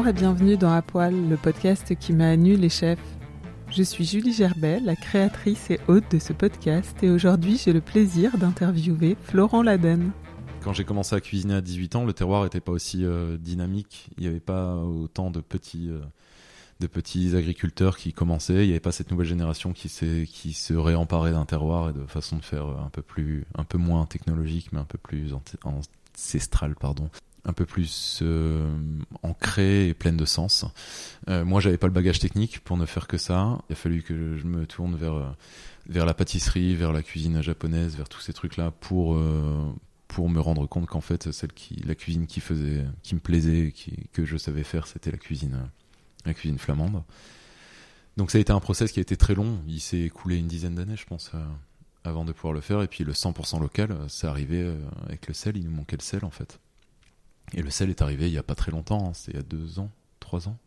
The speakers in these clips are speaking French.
Bonjour et bienvenue dans À Poil, le podcast qui m'a nu les chefs. Je suis Julie Gerbet, la créatrice et hôte de ce podcast, et aujourd'hui j'ai le plaisir d'interviewer Florent Laden. Quand j'ai commencé à cuisiner à 18 ans, le terroir n'était pas aussi euh, dynamique. Il n'y avait pas autant de petits, euh, de petits agriculteurs qui commençaient. Il n'y avait pas cette nouvelle génération qui, se réemparait d'un terroir et de façon de faire un peu plus, un peu moins technologique, mais un peu plus ancestrale, un peu plus euh, ancrée et pleine de sens. Euh, moi, j'avais pas le bagage technique pour ne faire que ça. Il a fallu que je me tourne vers euh, vers la pâtisserie, vers la cuisine japonaise, vers tous ces trucs-là pour euh, pour me rendre compte qu'en fait, celle qui la cuisine qui faisait, qui me plaisait, que je savais faire, c'était la cuisine la cuisine flamande. Donc ça a été un process qui a été très long. Il s'est écoulé une dizaine d'années, je pense, avant de pouvoir le faire. Et puis le 100% local, c'est arrivé avec le sel. Il nous manquait le sel, en fait. Et le sel est arrivé il y a pas très longtemps, hein, c'est il y a deux ans, trois ans.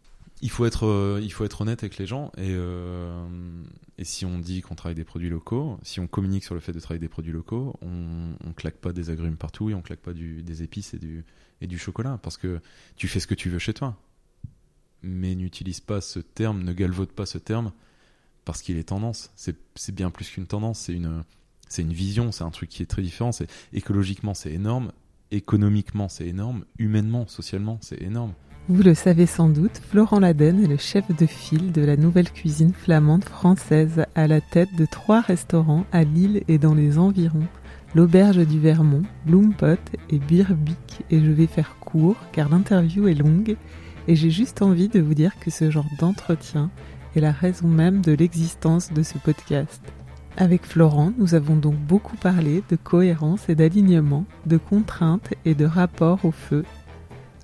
Il faut être, euh, il faut être honnête avec les gens et, euh, et si on dit qu'on travaille des produits locaux, si on communique sur le fait de travailler des produits locaux, on, on claque pas des agrumes partout et on claque pas des épices et du, et du chocolat parce que tu fais ce que tu veux chez toi. Mais n'utilise pas ce terme, ne galvaude pas ce terme parce qu'il est tendance. C'est bien plus qu'une tendance, c'est une, une vision, c'est un truc qui est très différent. C'est écologiquement c'est énorme, économiquement c'est énorme, humainement, socialement c'est énorme. Vous le savez sans doute, Florent Laden est le chef de file de la nouvelle cuisine flamande française à la tête de trois restaurants à Lille et dans les environs. L'auberge du Vermont, Bloompot et Birbic. Et je vais faire court car l'interview est longue et j'ai juste envie de vous dire que ce genre d'entretien est la raison même de l'existence de ce podcast. Avec Florent, nous avons donc beaucoup parlé de cohérence et d'alignement, de contraintes et de rapport au feu.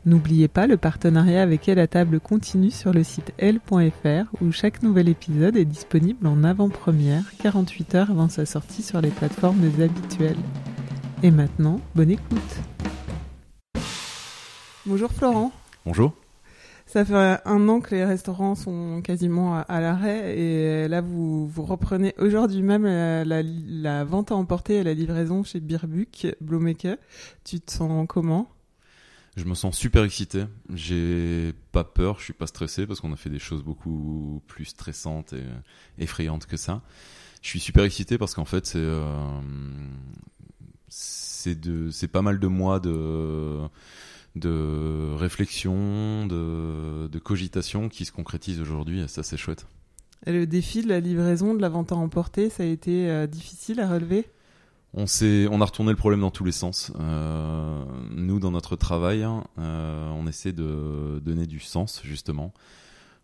N'oubliez pas le partenariat avec Elle à table continue sur le site L.fr où chaque nouvel épisode est disponible en avant-première 48 heures avant sa sortie sur les plateformes habituelles. Et maintenant, bonne écoute. Bonjour Florent. Bonjour. Ça fait un an que les restaurants sont quasiment à, l'arrêt et là vous, vous reprenez aujourd'hui même la, la, vente à emporter et la livraison chez Birbuck, Blomeke. Tu te sens comment? Je me sens super excité. J'ai pas peur, je suis pas stressé parce qu'on a fait des choses beaucoup plus stressantes et effrayantes que ça. Je suis super excité parce qu'en fait c'est euh, c'est c'est pas mal de mois de de réflexion, de, de cogitation qui se concrétise aujourd'hui et ça c'est chouette. Et le défi de la livraison, de la vente à emporter, ça a été euh, difficile à relever? On, on a retourné le problème dans tous les sens. Euh, nous, dans notre travail, hein, euh, on essaie de donner du sens, justement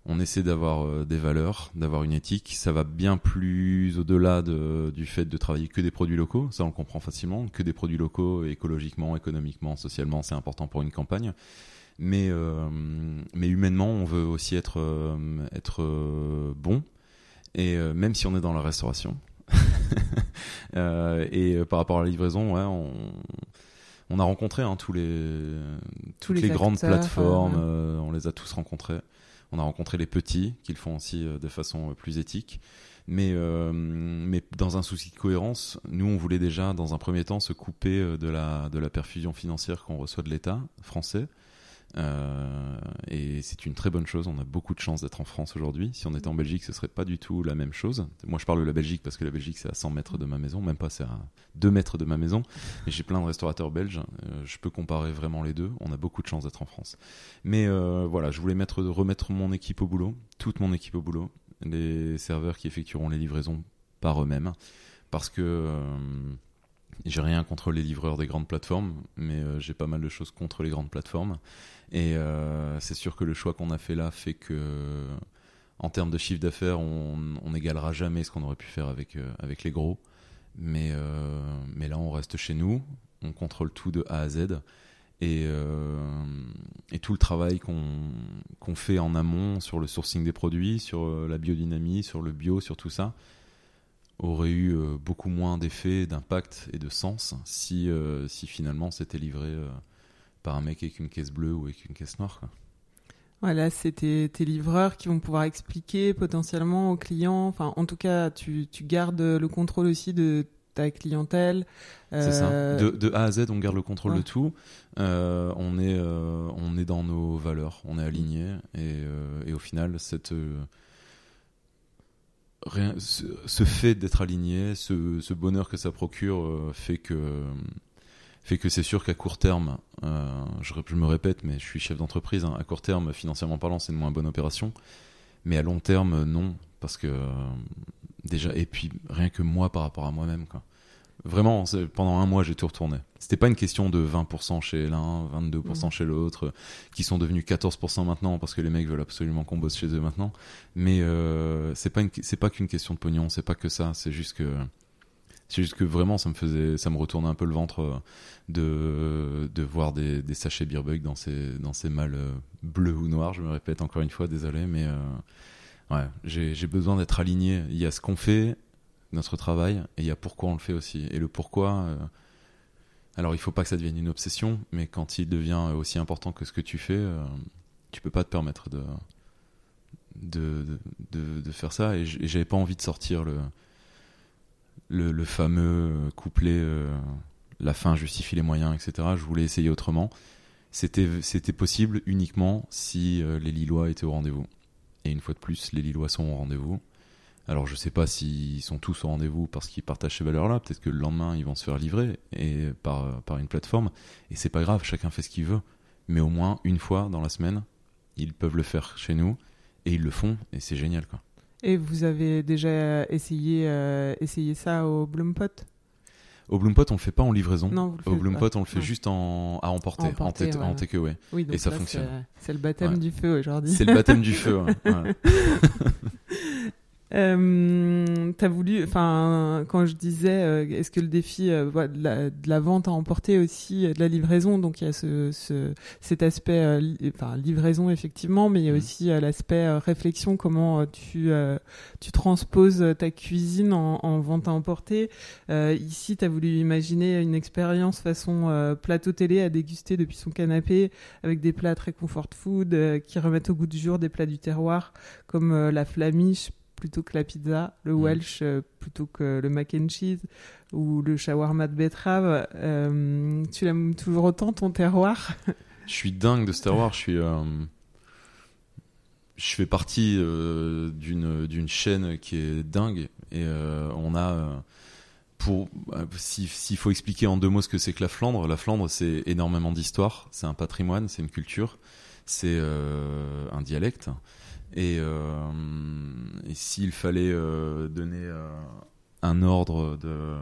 on essaie d'avoir euh, des valeurs, d'avoir une éthique. Ça va bien plus au-delà de, du fait de travailler que des produits locaux, ça on comprend facilement, que des produits locaux écologiquement, économiquement, socialement, c'est important pour une campagne. Mais, euh, mais humainement, on veut aussi être, euh, être bon, et même si on est dans la restauration. et par rapport à la livraison, ouais, on On a rencontré hein, tous les, Tous toutes les les, grandes plateformes, euh, euh, on les a tous rencontrés. On a rencontré les petits, qui le font aussi euh, de façon euh, plus éthique. Mais, euh, mais dans un souci de cohérence, nous, on voulait déjà, dans un premier temps, se couper de la perfusion financière qu'on reçoit de l'État français. Euh, et c'est une très bonne chose. On a beaucoup de chance d'être en France aujourd'hui. Si on était en Belgique, ce serait pas du tout la même chose. Moi, je parle de la Belgique parce que la Belgique, c'est à 100 mètres de ma maison, même pas, c'est à 2 mètres de ma maison. Et j'ai plein de restaurateurs belges. Euh, je peux comparer vraiment les deux. On a beaucoup de chance d'être en France. Mais euh, voilà, je voulais mettre, remettre mon équipe au boulot, toute mon équipe au boulot, les serveurs qui effectueront les livraisons par eux-mêmes, parce que euh, j'ai rien contre les livreurs des grandes plateformes, mais euh, j'ai pas mal de choses contre les grandes plateformes. Et euh, c'est sûr que le choix qu'on a fait là fait que, en termes de chiffre d'affaires, on n'égalera jamais ce qu'on aurait pu faire avec, euh, avec les gros. Mais, euh, mais là, on reste chez nous, on contrôle tout de A à Z. Et, tout le travail qu'on fait en amont sur le sourcing des produits, sur la biodynamie, sur le bio, sur tout ça, aurait eu beaucoup moins d'effet, d'impact et de sens si, si finalement c'était livré par un mec avec une caisse bleue ou avec une caisse noire. quoi. Voilà, c'est tes, tes livreurs qui vont pouvoir expliquer potentiellement aux clients. Enfin, en tout cas, tu, tu gardes le contrôle aussi de ta clientèle. C'est ça. Euh, De, de A à Z, on garde le contrôle ouais. de tout. Euh, on, est, euh, on est dans nos valeurs, on est aligné. Et, et au final, cette, rien, ce, ce fait d'être aligné, ce, ce bonheur que ça procure, fait que, fait que c'est sûr qu'à court terme, euh, je, me répète, mais je suis chef d'entreprise, hein, à court terme, financièrement parlant, c'est une moins bonne opération. Mais à long terme, non. Parce que euh, déjà, et puis rien que moi par rapport à moi-même, quoi. Vraiment, pendant un mois, j'ai tout retourné. C'était pas une question de 20% chez l'un, 22% Mhm. chez l'autre, qui sont devenus 14% maintenant parce que les mecs veulent absolument qu'on bosse chez eux maintenant. Mais euh, c'est pas c'est pas qu'une question de pognon, c'est pas que ça. C'est juste que c'est juste que vraiment, ça me faisait, ça me retournait un peu le ventre euh, de de voir des, des sachets Beerbug dans ces dans ces malles euh, bleus ou noirs. Je me répète encore une fois, désolé, mais euh, ouais, j'ai besoin d'être aligné. Il y a ce qu'on fait, notre travail, et il y a pourquoi on le fait aussi. Et le pourquoi. alors, il faut pas que ça devienne une obsession, mais quand il devient aussi important que ce que tu fais, euh, tu peux pas te permettre de de, de, de- de faire ça. Et j'avais pas envie de sortir le le, fameux couplet euh, la fin justifie les moyens, etc. Je voulais essayer autrement. C'était possible uniquement si euh, les Lillois étaient au rendez-vous. Et une fois de plus, les Lillois sont au rendez-vous. Alors je sais pas s'ils sont tous au rendez-vous parce qu'ils partagent ces valeurs-là. Peut-être que le lendemain ils vont se faire livrer et par par une plateforme. Et c'est pas grave, chacun fait ce qu'il veut. Mais au moins une fois dans la semaine, ils peuvent le faire chez nous et ils le font et c'est génial quoi. Et vous avez déjà essayé, euh, essayé ça au Bloompot Au Bloompot, on le fait pas en livraison. Non, Au Bloompot, on le fait Ouais. juste en à emporter, en, emporter, tête- en ouais. takeaway. Oui, Et ça là, fonctionne. c'est- C'est le baptême Ouais. du feu aujourd'hui. C'est le baptême du feu. Euh, T'as voulu, enfin, quand je disais, euh, est-ce que le défi euh, de, la, de la vente a emporté aussi de la livraison Donc il y a ce, ce, cet aspect, li- enfin livraison effectivement, mais il y a Mhm. aussi l'aspect réflexion, comment tu tu transposes ta cuisine en, en vente à emporter. Ici, t'as voulu imaginer une expérience façon plateau télé à déguster depuis son canapé, avec des plats très comfort food qui remettent au goût du jour des plats du terroir, comme la flamiche plutôt que la pizza, le Mm. Welsh euh, plutôt que le mac and cheese ou le shawarma de betterave. Euh, tu l'aimes toujours autant ton terroir? Je suis dingue de Star Wars. Je suis. euh, Je fais partie euh, d'une d'une chaîne qui est dingue et on a pour si- s'il faut expliquer en deux mots ce que c'est que la Flandre, la Flandre c'est énormément d'histoire, c'est un patrimoine, c'est une culture, c'est un dialecte et, euh, et s'il fallait euh, donner euh, un ordre de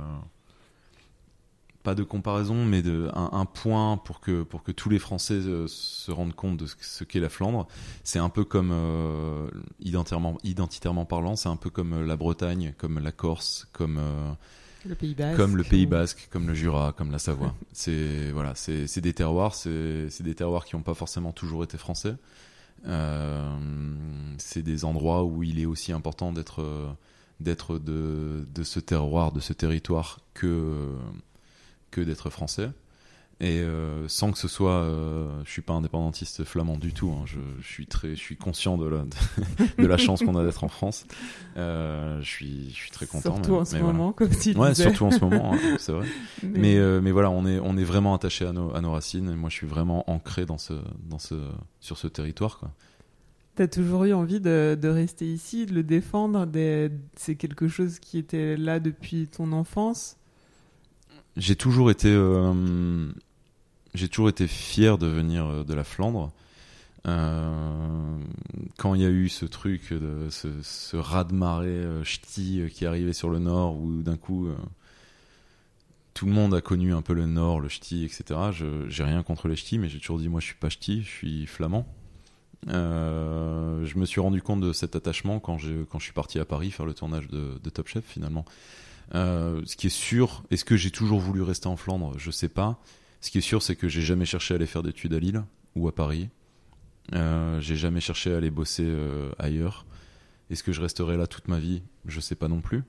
pas de comparaison, mais de un, un point pour que pour que tous les Français euh, se rendent compte de ce, qu'est la Flandre. C'est un peu comme euh, identitairement identitairement parlant, c'est un peu comme la Bretagne, comme la Corse, comme euh, Le Pays Basque. comme le Pays Basque, comme le Jura, comme la Savoie. C'est voilà, c'est des terroirs, c'est des terroirs qui n'ont pas forcément toujours été français. Euh, c'est des endroits où il est aussi important d'être euh, de ce terroir, de ce territoire que d'être français. Et euh, sans que ce soit euh, je suis pas indépendantiste flamand du tout hein. je, je, suis très je suis conscient de la de, de la chance qu'on a d'être en France euh, je suis je suis très content surtout mais, en ce mais voilà. moment comme tu ouais disais surtout en ce moment hein, c'est vrai mais euh, mais voilà on est on est vraiment attaché à nos à nos racines et moi je suis vraiment ancré dans ce dans ce sur ce territoire quoi T'as toujours eu envie de, de, rester ici, de le défendre. C'est quelque chose qui était là depuis ton enfance? J'ai toujours été, euh, j'ai toujours été fier de venir euh, de la Flandre. Euh, quand il y a eu ce truc, de, ce, ce raz-de-marée euh, ch'ti euh, qui arrivait sur le nord, où d'un coup tout le monde a connu un peu le nord, le ch'ti, etc. Je, j'ai rien contre les ch'tis, mais j'ai toujours dit moi je suis pas ch'ti, je suis flamand. Je me suis rendu compte de cet attachement quand, j'ai, quand je suis parti à Paris faire le tournage de, de Top Chef finalement. Euh, ce qui est sûr, est-ce que j'ai toujours voulu rester en Flandre? Je sais pas. Ce qui est sûr, c'est que j'ai jamais cherché à aller faire d'études à Lille ou à Paris. Euh, j'ai jamais cherché à aller bosser euh, ailleurs. Est-ce que je resterai là toute ma vie? Je sais pas non plus.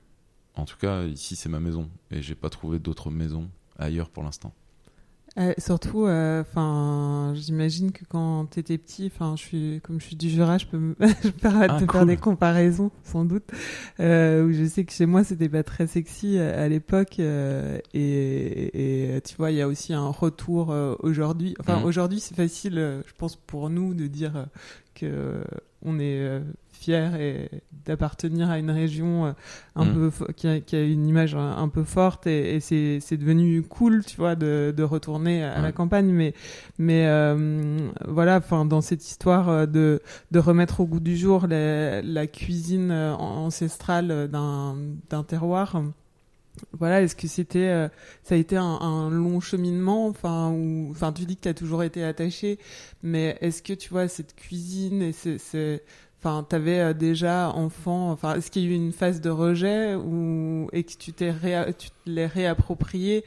En tout cas, ici c'est ma maison et j'ai pas trouvé d'autres maisons ailleurs pour l'instant. Euh, surtout, enfin, j'imagine que quand t'étais petit, enfin, je suis comme je suis du Jura, je peux me je peux permettre Ah, cool. faire des comparaisons, sans doute. Euh, où je sais que chez moi, c'était pas très sexy à, à l'époque, euh, et, et tu vois, il y a aussi un retour euh, aujourd'hui. Enfin, Mhm. aujourd'hui, c'est facile, euh, je pense, pour nous de dire euh, que euh, on est euh, fier et d'appartenir à une région euh, un Mhm. peu qui a, qui a une image un, un peu forte et, et c'est c'est devenu cool tu vois de, de retourner à la campagne mais mais euh, voilà enfin dans cette histoire euh, de de remettre au goût du jour la, la cuisine euh, ancestrale d'un d'un terroir voilà, est-ce que c'était, euh, ça a été un, un long cheminement, enfin, ou, enfin, tu dis que tu as toujours été attaché, mais est-ce que tu vois cette cuisine et c'est, enfin, t'avais euh, déjà enfant, enfin, est-ce qu'il y a eu une phase de rejet ou et que tu t'es réa- tu te l'es réapproprié,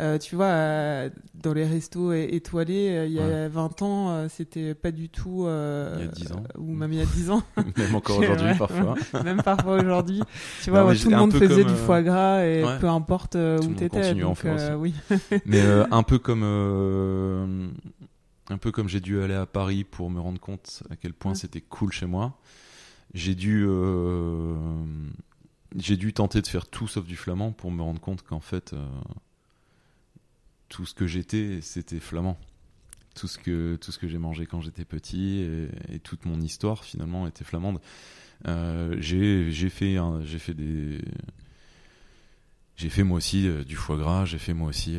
euh, tu vois, euh, dans les restos étoilés, euh, il y a 20 ans, c'était pas du tout, Il y a 10 ans. ou même il y a 10 ans, Même encore aujourd'hui parfois. même parfois aujourd'hui, tu Non, vois, tout le monde faisait comme, du foie gras et ouais. peu importe Tout où t'étais. en donc, euh, oui. Mais un peu comme un peu comme j'ai dû aller à Paris pour me rendre compte à quel point Ouais. c'était cool chez moi. J'ai dû euh, j'ai dû tenter de faire tout sauf du flamand pour me rendre compte qu'en fait euh, tout ce que j'étais c'était flamand. Tout ce que tout ce que j'ai mangé quand j'étais petit et, et toute mon histoire finalement était flamande. Euh, j'ai j'ai fait un- j'ai fait des j'ai fait moi aussi du foie gras, j'ai fait moi aussi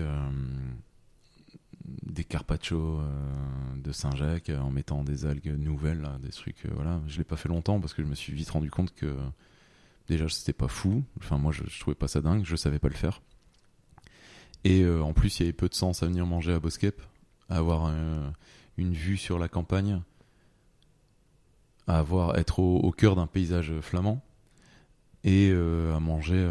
des carpaccio euh, de Saint-Jacques euh, en mettant des algues nouvelles, des trucs. euh, voilà, je l'ai pas fait longtemps parce que je me suis vite rendu compte que déjà c'était pas fou. Enfin moi je, je trouvais pas ça dingue, je savais pas le faire. Et euh, en plus il y avait peu de sens à venir manger à Boskep, à avoir une vue sur la campagne, à avoir être au, au cœur d'un paysage flamand et à manger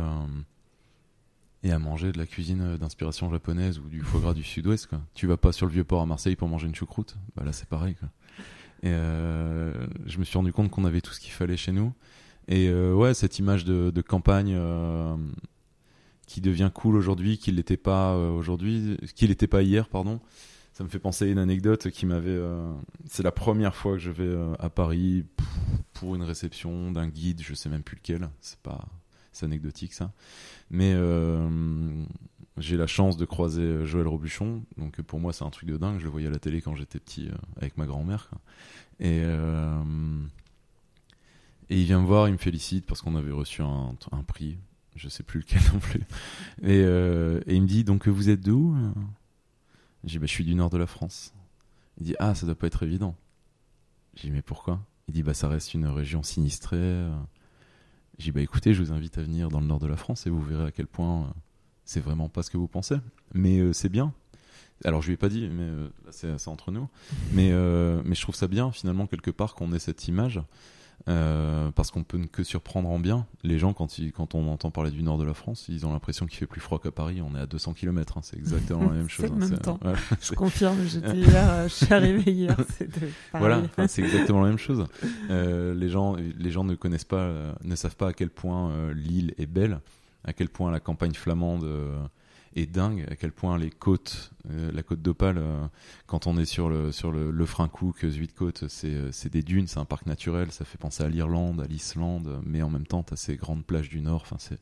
et à manger de la cuisine d'inspiration japonaise ou du foie gras du sud-ouest quoi. Tu vas pas sur le vieux port à Marseille pour manger une choucroute, bah là c'est pareil quoi. Et euh, je me suis rendu compte qu'on avait tout ce qu'il fallait chez nous. Et euh, ouais, cette image de, campagne euh, qui devient cool aujourd'hui, qui l'était pas euh, aujourd'hui, qui l'était pas hier, pardon. Ça me fait penser à une anecdote qui m'avait. euh, c'est la première fois que je vais euh, à Paris pour une réception d'un guide, je sais même plus lequel. C'est pas, c'est anecdotique ça. Mais euh, j'ai la chance de croiser euh, Joël Robuchon, donc pour moi c'est un truc de dingue. Je le voyais à la télé quand j'étais petit euh, avec ma grand-mère. Et il vient me voir, il me félicite parce qu'on avait reçu un, prix, je sais plus lequel non plus. Et, et il me dit donc vous êtes d'où Je dis bah, je suis du nord de la France. Il dit ah ça doit pas être évident. Je dis mais pourquoi? Il dit bah ça reste une région sinistrée. Je dis bah écoutez je vous invite à venir dans le nord de la France et vous verrez à quel point euh, c'est vraiment pas ce que vous pensez. Mais euh, c'est bien. Alors je lui ai pas dit, mais euh, c'est entre nous. Mais mais je trouve ça bien finalement quelque part qu'on ait cette image. Euh, parce qu'on peut ne que surprendre en bien. Les gens, quand, ils, quand on entend parler du nord de la France, ils ont l'impression qu'il fait plus froid qu'à Paris. On est à 200 km, c'est exactement la même chose. le hein, même c'est- temps. ouais, Je confirme, j'étais hier, je suis arrivé hier, c'était voilà, c'est exactement la même chose. Euh, les gens, les gens ne connaissent pas, euh, ne savent pas à quel point euh, l'île est belle, à quel point la campagne flamande est dingue. À quel point les côtes, euh, la côte d'Opale, euh, quand on est sur le sur le, Zuidcote, c'est euh, c'est des dunes, c'est un parc naturel. Ça fait penser à l'Irlande, à l'Islande, mais en même temps, t'as ces grandes plages du Nord. C'est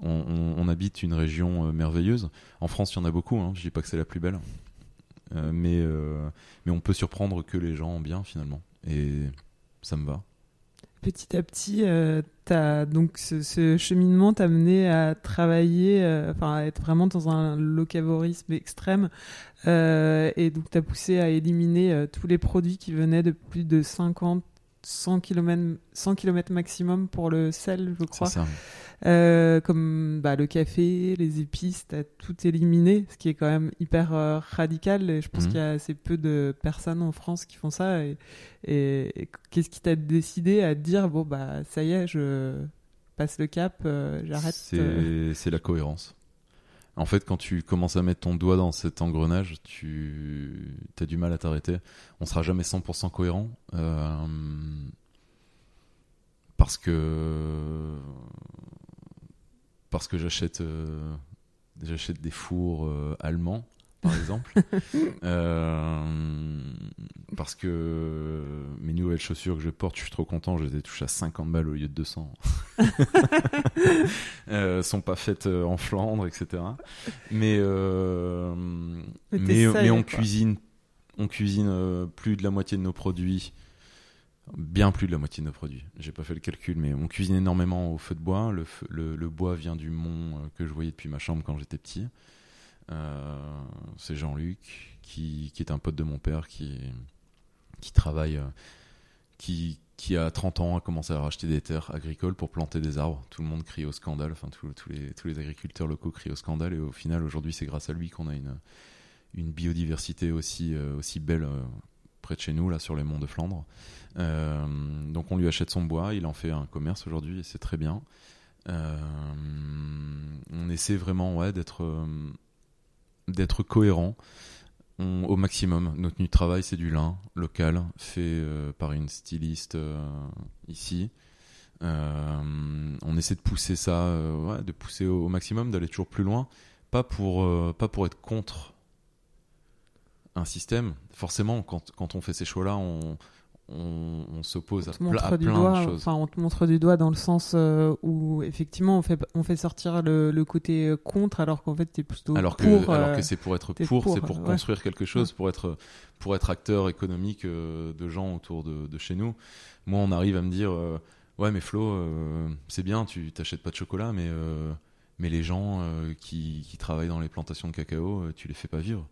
on, habite une région merveilleuse. En France, il y en a beaucoup. Hein. Je dis pas que c'est la plus belle, mais mais on peut surprendre que les gens bien finalement. Et ça me va. Petit à petit, euh, donc ce, ce cheminement t'a mené à travailler, euh, enfin à être vraiment dans un locavorisme extrême, euh, et donc t'as poussé à éliminer tous les produits qui venaient de plus de 50, 100 km, 100 km maximum pour le sel, je C'est crois. ça. Euh, comme bah, le café, les épices, t'as tout éliminé, ce qui est quand même hyper euh, radical. Et je pense Mhm. qu'il y a assez peu de personnes en France qui font ça. Et, et- et qu'est-ce qui t'a décidé à te dire bon bah ça y est, je passe le cap, euh, j'arrête. C'est c'est la cohérence. En fait, quand tu commences à mettre ton doigt dans cet engrenage, tu as du mal à t'arrêter. On sera jamais 100% cohérent. euh, parce que parce que j'achète euh, j'achète des fours euh, allemands par exemple. Euh, parce que mes nouvelles chaussures que je porte je suis trop content je les ai touchées à 50 balles au lieu de 200 euh, sont pas faites en Flandre etc mais euh, Mais mais, on quoi. cuisine on cuisine plus de la moitié de nos produits bien plus de la moitié de nos produits. J'ai pas fait le calcul, mais on cuisine énormément au feu de bois. Le, bois vient du mont euh, que je voyais depuis ma chambre quand j'étais petit. Euh, c'est Jean-Luc qui, est un pote de mon père qui, travaille, euh, qui, qui a 30 ans a commencé à racheter des terres agricoles pour planter des arbres. Tout le monde crie au scandale, tous les, agriculteurs locaux crient au scandale et au final aujourd'hui c'est grâce à lui qu'on a une, biodiversité aussi, belle de chez nous, là sur les monts de Flandre. Euh, donc on lui achète son bois, il en fait un commerce aujourd'hui et c'est très bien. Euh, on essaie vraiment ouais, d'être euh, d'être cohérent On- au maximum. Notre tenue de travail c'est du lin local fait par une styliste ici. On essaie de pousser ça, de pousser au, au maximum, d'aller toujours plus loin, pas pour pas pour être contre un système. Forcément, quand, quand on fait ces choix-là, on, on, on s'oppose On à, montre à plein doigt, de choses. enfin on te montre du doigt dans le sens euh, où effectivement on fait on fait sortir le, le côté euh, contre alors qu'en fait t'es plutôt alors que, pour. alors euh, que c'est pour être pour, pour, c'est pour ouais. construire quelque chose, pour être pour être acteur économique euh, de gens autour de, de chez nous. Moi, on arrive à me dire, euh, ouais, mais Flo, euh, c'est bien, tu t'achètes pas de chocolat, mais euh, mais les gens euh, qui, qui travaillent dans les plantations de cacao, euh, tu les fais pas vivre.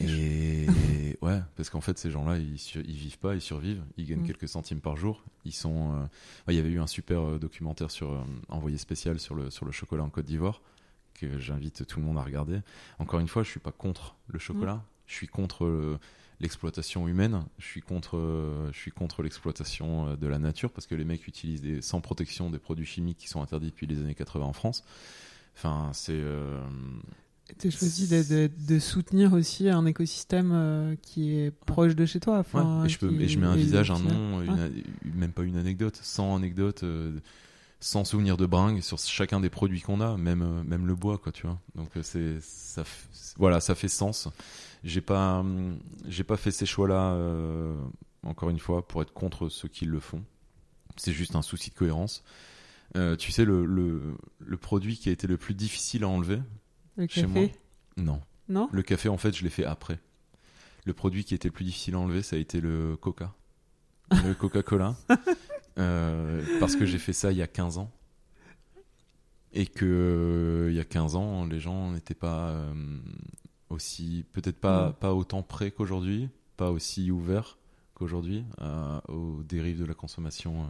Et ouais, parce qu'en fait, ces gens-là, ils, ils vivent pas, ils survivent, ils gagnent Mm. quelques centimes par jour. Ils sont. euh, ouais, Il y avait eu un super euh, documentaire sur euh, envoyé spécial sur le sur le chocolat en Côte d'Ivoire que j'invite tout le monde à regarder. Encore une fois, je suis pas contre le chocolat, je suis contre l'exploitation humaine, je suis contre je suis contre l'exploitation de la nature parce que les mecs utilisent des, sans protection des produits chimiques qui sont interdits depuis les années 80 en France. Enfin, c'est euh, T'as choisi de, de, de soutenir aussi un écosystème euh, qui est proche de chez toi. Ouais, et, je peux, qui- et je mets un visage, un nom, une Ouais. a- même pas une anecdote, sans anecdote, euh, sans souvenir de bringue sur chacun des produits qu'on a, même euh, même le bois, quoi, tu vois. Donc euh, c'est ça, voilà, ça fait sens. J'ai pas hum, j'ai pas fait ces choix-là euh, encore une fois pour être contre ceux qui le font. C'est juste un souci de cohérence. Euh, tu sais le, le le produit qui a été le plus difficile à enlever Le chez café moi Non. Non Le café, en fait, je l'ai fait après. Le produit qui était le plus difficile à enlever, ça a été le Coca. Le Coca-Cola. Euh, parce que j'ai fait ça il y a 15 ans. Et que euh, il y a 15 ans, les gens n'étaient pas euh, aussi, peut-être pas, Mm. pas autant prêts qu'aujourd'hui, pas aussi ouverts qu'aujourd'hui aux dérives de la consommation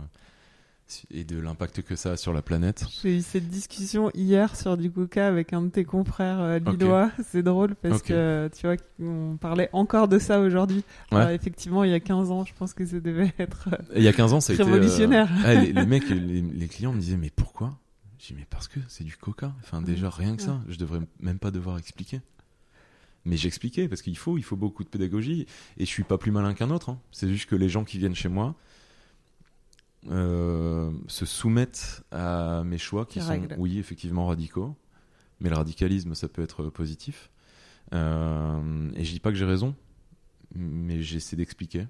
et de l'impact que ça a sur la planète. J'ai eu cette discussion hier sur du coca avec un de tes confrères euh, lillois. C'est drôle parce que tu vois on parlait encore de ça aujourd'hui. Ouais. Alors, effectivement, il y a 15 ans, je pense que ça devait être. euh, il y a 15 ans, ça été. euh, Révolutionnaire. ah, les, les mecs, les, les clients me disaient, mais pourquoi? J'ai mais parce que c'est du coca. Enfin, déjà, rien que ça. Je devrais même pas devoir expliquer. Mais j'expliquais, parce qu'il faut, il faut beaucoup de pédagogie. Et je suis pas plus malin qu'un autre. hein. C'est juste que les gens qui viennent chez moi euh, se soumettent à mes choix qui sont, oui, effectivement, radicaux. mais le radicalisme, ça peut être positif. Euh, et je dis pas que j'ai raison, mais j'essaie d'expliquer.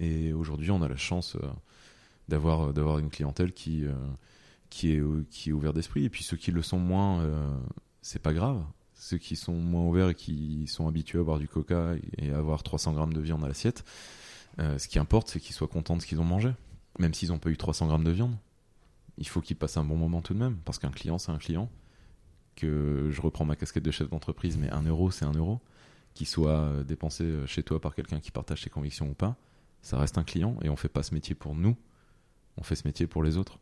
Et aujourd'hui, on a la chance euh, d'avoir d'avoir une clientèle qui qui est qui est ouverte d'esprit. Et puis ceux qui le sont moins, c'est pas grave. Ceux qui sont moins ouverts et qui sont habitués à boire du coca et à avoir 300 grammes de viande à l'assiette, ce qui importe, c'est qu'ils soient contents de ce qu'ils ont mangé, même s'ils n'ont pas eu 300 grammes de viande. Il faut qu'ils passent un bon moment tout de même, parce qu'un client, c'est un client. Que je reprends ma casquette de chef d'entreprise, mais un euro, c'est un euro. Qu'il soit euh, dépensé euh, chez toi par quelqu'un qui partage ses convictions ou pas, ça reste un client et on fait pas ce métier pour nous, on fait ce métier pour les autres.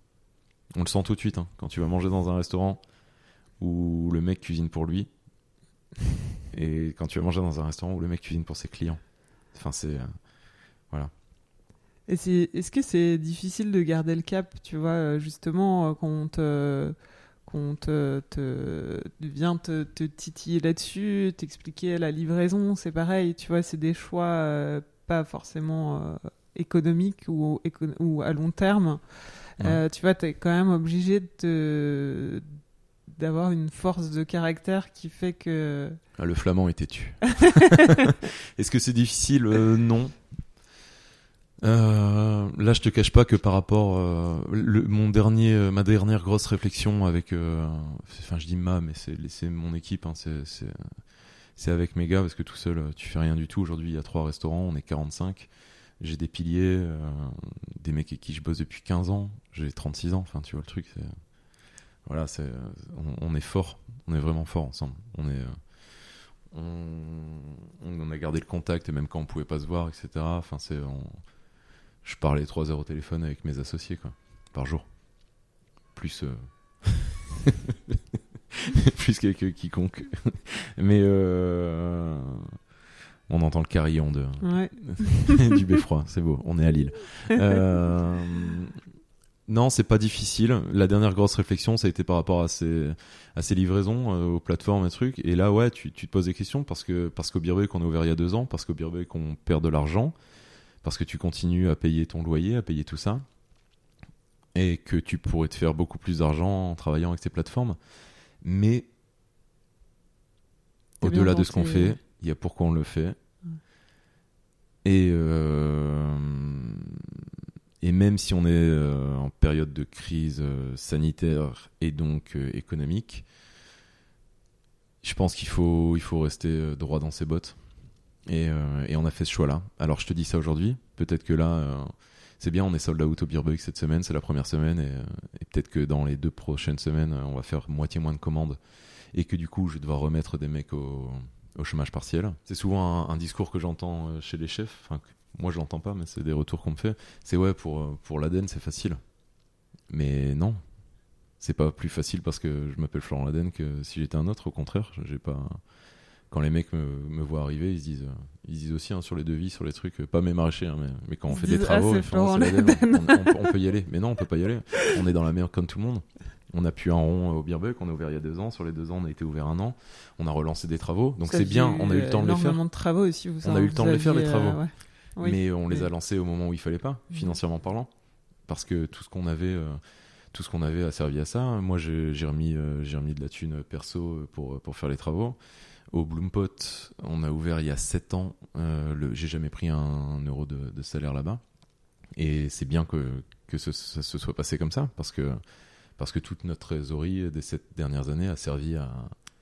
On le sent tout de suite, hein. quand tu vas manger dans un restaurant où le mec cuisine pour lui, et quand tu vas manger dans un restaurant où le mec cuisine pour ses clients. Enfin, c'est. euh, voilà. Et c'est, est-ce que c'est difficile de garder le cap, tu vois, euh, justement, euh, quand on te, qu'on te, te vient te, te titiller là-dessus, t'expliquer la livraison, c'est pareil, tu vois, c'est des choix euh, pas forcément euh, économiques ou, éco- ou à long terme. Euh, tu vois, t'es quand même obligé de d'avoir une force de caractère qui fait que Ah, le flamand est têtu. Est-ce que c'est difficile? Non. Euh, là, je te cache pas que par rapport, euh, le, mon dernier, euh, ma dernière grosse réflexion avec, euh, enfin, je dis ma, mais c'est mon équipe, hein, c'est avec mes gars parce que tout seul, tu fais rien du tout. Aujourd'hui, il y a trois restaurants, on est 45. J'ai des piliers, des mecs avec qui je bosse depuis 15 ans. J'ai 36 ans. Enfin, tu vois le truc, c'est voilà, c'est on, est fort, on est vraiment fort ensemble. On est on, on a gardé le contact même quand on pouvait pas se voir, etc. Enfin, c'est, je parlais trois heures au téléphone avec mes associés, quoi, par jour. Plus, euh, plus qu'avec euh, quiconque. Mais euh, on entend le carillon de, ouais, du beffroi, c'est beau, on est à Lille. Euh, non, c'est pas difficile. La dernière grosse réflexion, ça a été par rapport à ces, à ces livraisons, euh, aux plateformes et trucs. Et là, ouais, tu, tu te poses des questions parce que parce qu'au Beerbeek, on est ouvert il y a deux ans, parce qu'au Beerbeek, on perd de l'argent, parce que tu continues à payer ton loyer, à payer tout ça, et que tu pourrais te faire beaucoup plus d'argent en travaillant avec ces plateformes. Mais au-delà de ce qu'on fait, il y a pourquoi on le fait. Et, euh, et même si on est euh, en période de crise euh, sanitaire et donc économique, je pense qu'il faut, il faut rester droit dans ses bottes. Et, euh, et on a fait ce choix-là. Alors je te dis ça aujourd'hui. Peut-être que là, euh, c'est bien, on est sold out au Beerbeek cette semaine, c'est la première semaine. Et, euh, et peut-être que dans les deux prochaines semaines, on va faire moitié moins de commandes. Et que du coup, je vais devoir remettre des mecs au, chômage partiel. C'est souvent un, discours que j'entends chez les chefs. Enfin, moi, je l'entends pas, mais c'est des retours qu'on me fait. C'est ouais, pour, pour l'ADN, c'est facile. Mais non. C'est pas plus facile parce que je m'appelle Florent Laden que si j'étais un autre. Au contraire, j'ai pas. Quand les mecs me, me voient arriver, ils se disent, euh, ils se disent aussi hein, sur les devis, sur les trucs, euh, pas mes maraîchers, hein, mais, mais quand on Ils fait des ah, travaux, l'ADN, on, Laden. on- on peut y aller. Mais non, on peut pas y aller. On est dans la merde comme tout le monde. On a pu un rond au Beerbeek, on est ouvert il y a deux ans. Sur les deux ans, on a été ouvert un an. On a relancé des travaux, donc c'est bien. On a eu le temps de les faire. de travaux aussi. Vous On a eu le temps de les faire, les euh, travaux. ouais. Oui. mais on les a lancés au moment où il fallait pas, Mhm. financièrement parlant, parce que tout ce qu'on avait, euh, tout ce qu'on avait a servi à ça. Moi, j'ai j'ai remis, euh, j'ai remis de la thune perso pour pour faire les travaux. Au Bloompot, on a ouvert il y a 7 ans. Euh, le- j'ai jamais pris un, un euro de, de salaire là-bas, et c'est bien que que ce- ça se soit passé comme ça, parce que parce que toute notre trésorerie des sept dernières années a servi à,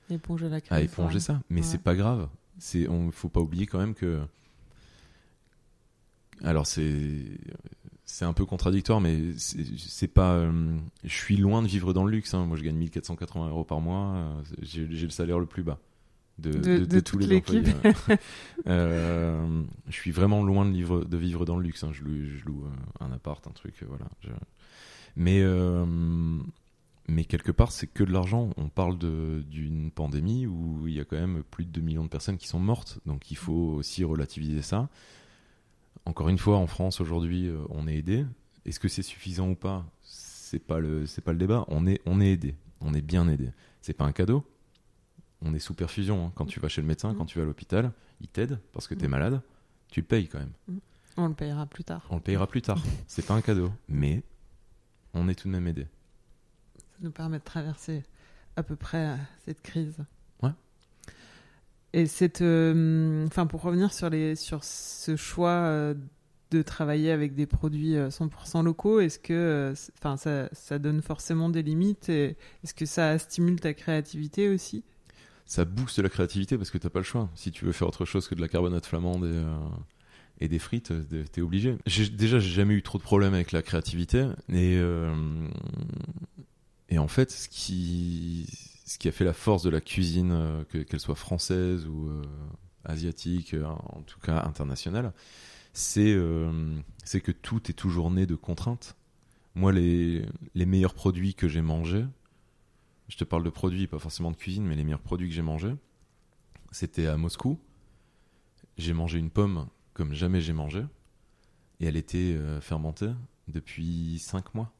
Éponger la crise. à éponger ouais. ça. Mais Ouais. c'est pas grave. C'est, on faut pas oublier quand même que. Alors c'est, c'est un peu contradictoire, mais c'est, pas. euh, je suis loin de vivre dans le luxe. hein. Moi, je gagne 1480 euros par mois. euh, j'ai le salaire le plus bas de, De- de- de tous toute les employés. l'équipe. Euh, je suis vraiment loin de, vivre, de vivre dans le luxe. hein. Je loue, je loue euh, un appart, un truc, euh, voilà. Je- Mais euh, mais quelque part, c'est que de l'argent. On parle d'une pandémie où il y a quand même plus de 2 millions de personnes qui sont mortes. Donc il faut aussi relativiser ça. Encore une fois, en France, aujourd'hui, on est aidé. Est-ce que c'est suffisant ou pas? C'est pas le, c'est pas le débat. On est, on est aidé. On est bien aidé. C'est pas un cadeau. On est sous perfusion. hein. Quand tu vas chez le médecin, Mm. quand tu vas à l'hôpital, il t'aide parce que tu es Mm. malade. Tu le payes quand même. On le payera plus tard. On le payera plus tard. C'est pas un cadeau. Mais on est tout de même aidé. Ça nous permet de traverser à peu près cette crise. Ouais. Et cette, euh, enfin pour revenir sur les sur ce choix euh, de travailler avec des produits euh, 100% locaux, est-ce que, euh, enfin ça, ça donne forcément des limites et est-ce que ça stimule ta créativité aussi? Ça booste la créativité parce que t'as pas le choix. Si tu veux faire autre chose que de la carbonate flamande et, euh, des frites, euh, t'es obligé. Déjà, j'ai jamais eu trop de problèmes avec la créativité. Et, euh, en fait, ce qui, a fait la force de la cuisine, que- qu'elle soit française ou asiatique, en tout cas internationale, c'est que tout est toujours né de contraintes. Moi, les meilleurs produits que j'ai mangés, je te parle de produits, pas forcément de cuisine, mais les meilleurs produits que j'ai mangés, c'était à Moscou. J'ai mangé une pomme comme jamais j'ai mangé, et elle était euh, fermentée depuis 5 mois.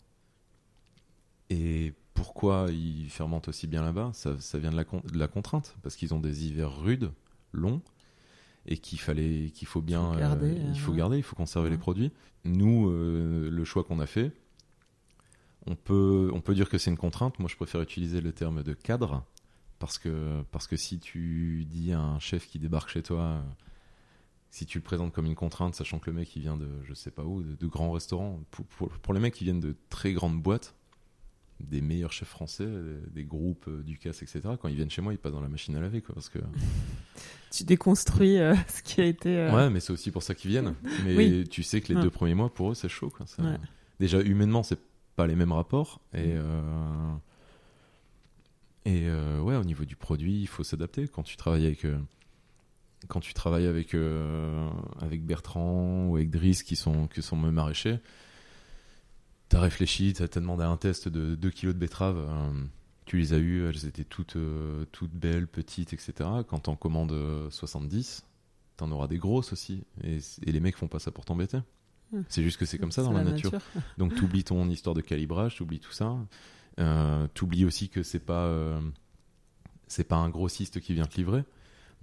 Et pourquoi ils fermentent aussi bien là-bas? Ça, ça vient de la, con- de la contrainte, parce qu'ils ont des hivers rudes, longs, et qu'il fallait, qu'il faut bien, Faut garder, euh, il faut euh, garder, il faut conserver ouais. les produits. Nous, euh, le choix qu'on a fait, on peut, on peut dire que c'est une contrainte. Moi, je préfère utiliser le terme de cadre parce que, parce que si tu dis à un chef qui débarque chez toi, euh, si tu le présentes comme une contrainte, sachant que le mec il vient de je sais pas où, de, de grands restaurants, pour, pour, pour les mecs qui viennent de très grandes boîtes, des meilleurs chefs français, des groupes euh, Ducasse, etc. Quand ils viennent chez moi, ils passent dans la machine à laver, quoi, parce que Tu déconstruis euh, ce qui a été. euh, ouais, mais c'est aussi pour ça qu'ils viennent. Mais Oui. tu sais que les Ouais. deux premiers mois pour eux c'est chaud, quoi. Ça- Ouais. Déjà humainement, c'est pas les mêmes rapports Mm. et euh, et euh, ouais, au niveau du produit, il faut s'adapter. Quand tu travailles avec euh, quand tu travailles avec avec Bertrand ou avec Driss qui sont qui sont mes maraîchers, t'as réfléchi, t'as t'as demandé un test de 2 kilos de betteraves. tu les as eues, elles étaient toutes, toutes belles, petites, etc. Quand t'en commandes euh, 70, t'en auras des grosses aussi. Et, et les mecs font pas ça pour t'embêter. C'est juste que c'est comme ça dans la, nature. Donc t'oublies ton histoire de calibrage, t'oublies tout ça. Euh, t'oublies aussi que c'est pas euh, c'est pas un grossiste qui vient te livrer.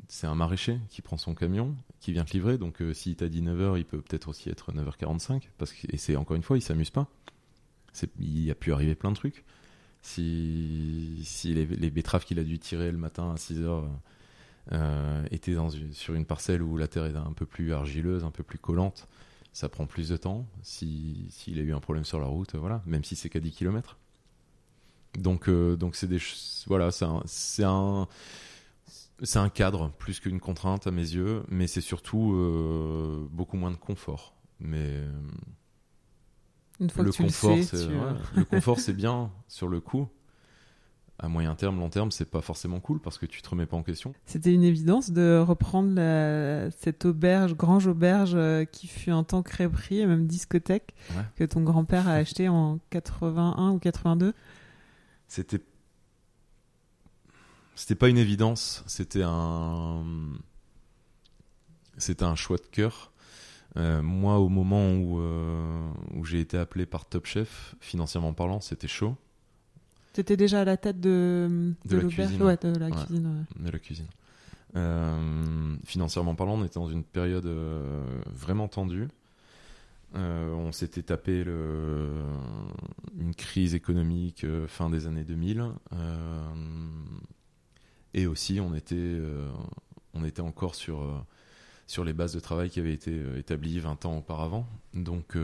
C'est un maraîcher qui prend son camion, qui vient te livrer. Donc euh, s'il t'a dit 9h, il peut peut-être aussi être 9h45. Parce que, et c'est encore une fois, il s'amuse pas. Il a pu arriver plein de trucs. Si, si les, les betteraves qu'il a dû tirer le matin à 6h euh, étaient dans sur une parcelle où la terre est un peu plus argileuse, un peu plus collante, ça prend plus de temps. Si- S'il a eu un problème sur la route, voilà, même si c'est qu'à 10 km. Donc, euh, donc c'est des, voilà, c'est un, c'est un, c'est un cadre plus qu'une contrainte à mes yeux, mais c'est surtout euh, beaucoup moins de confort. Mais Une fois le que tu confort, le sais, tu, euh, ouais, le confort, c'est bien sur le coup. À moyen terme, long terme, c'est pas forcément cool parce que tu te remets pas en question. C'était une évidence de reprendre la- cette auberge, grange auberge euh, qui fut un temps crêperie et même discothèque Ouais. que ton grand-père a acheté en 81 ou 82. C'était c'était pas une évidence, c'était un c'était un choix de cœur. Euh, moi, au moment où euh, où j'ai été appelé par Top Chef, financièrement parlant, c'était chaud Tu étais déjà à la tête de, De la l'auberge cuisine. Ouais, de la Ouais. cuisine. ouais. de la cuisine. Euh, financièrement parlant, on était dans une période euh, vraiment tendue. Euh, on s'était tapé le, une crise économique fin des années 2000. euh, et aussi, on était, on était encore sur, sur les bases de travail qui avaient été établies 20 ans auparavant. Donc,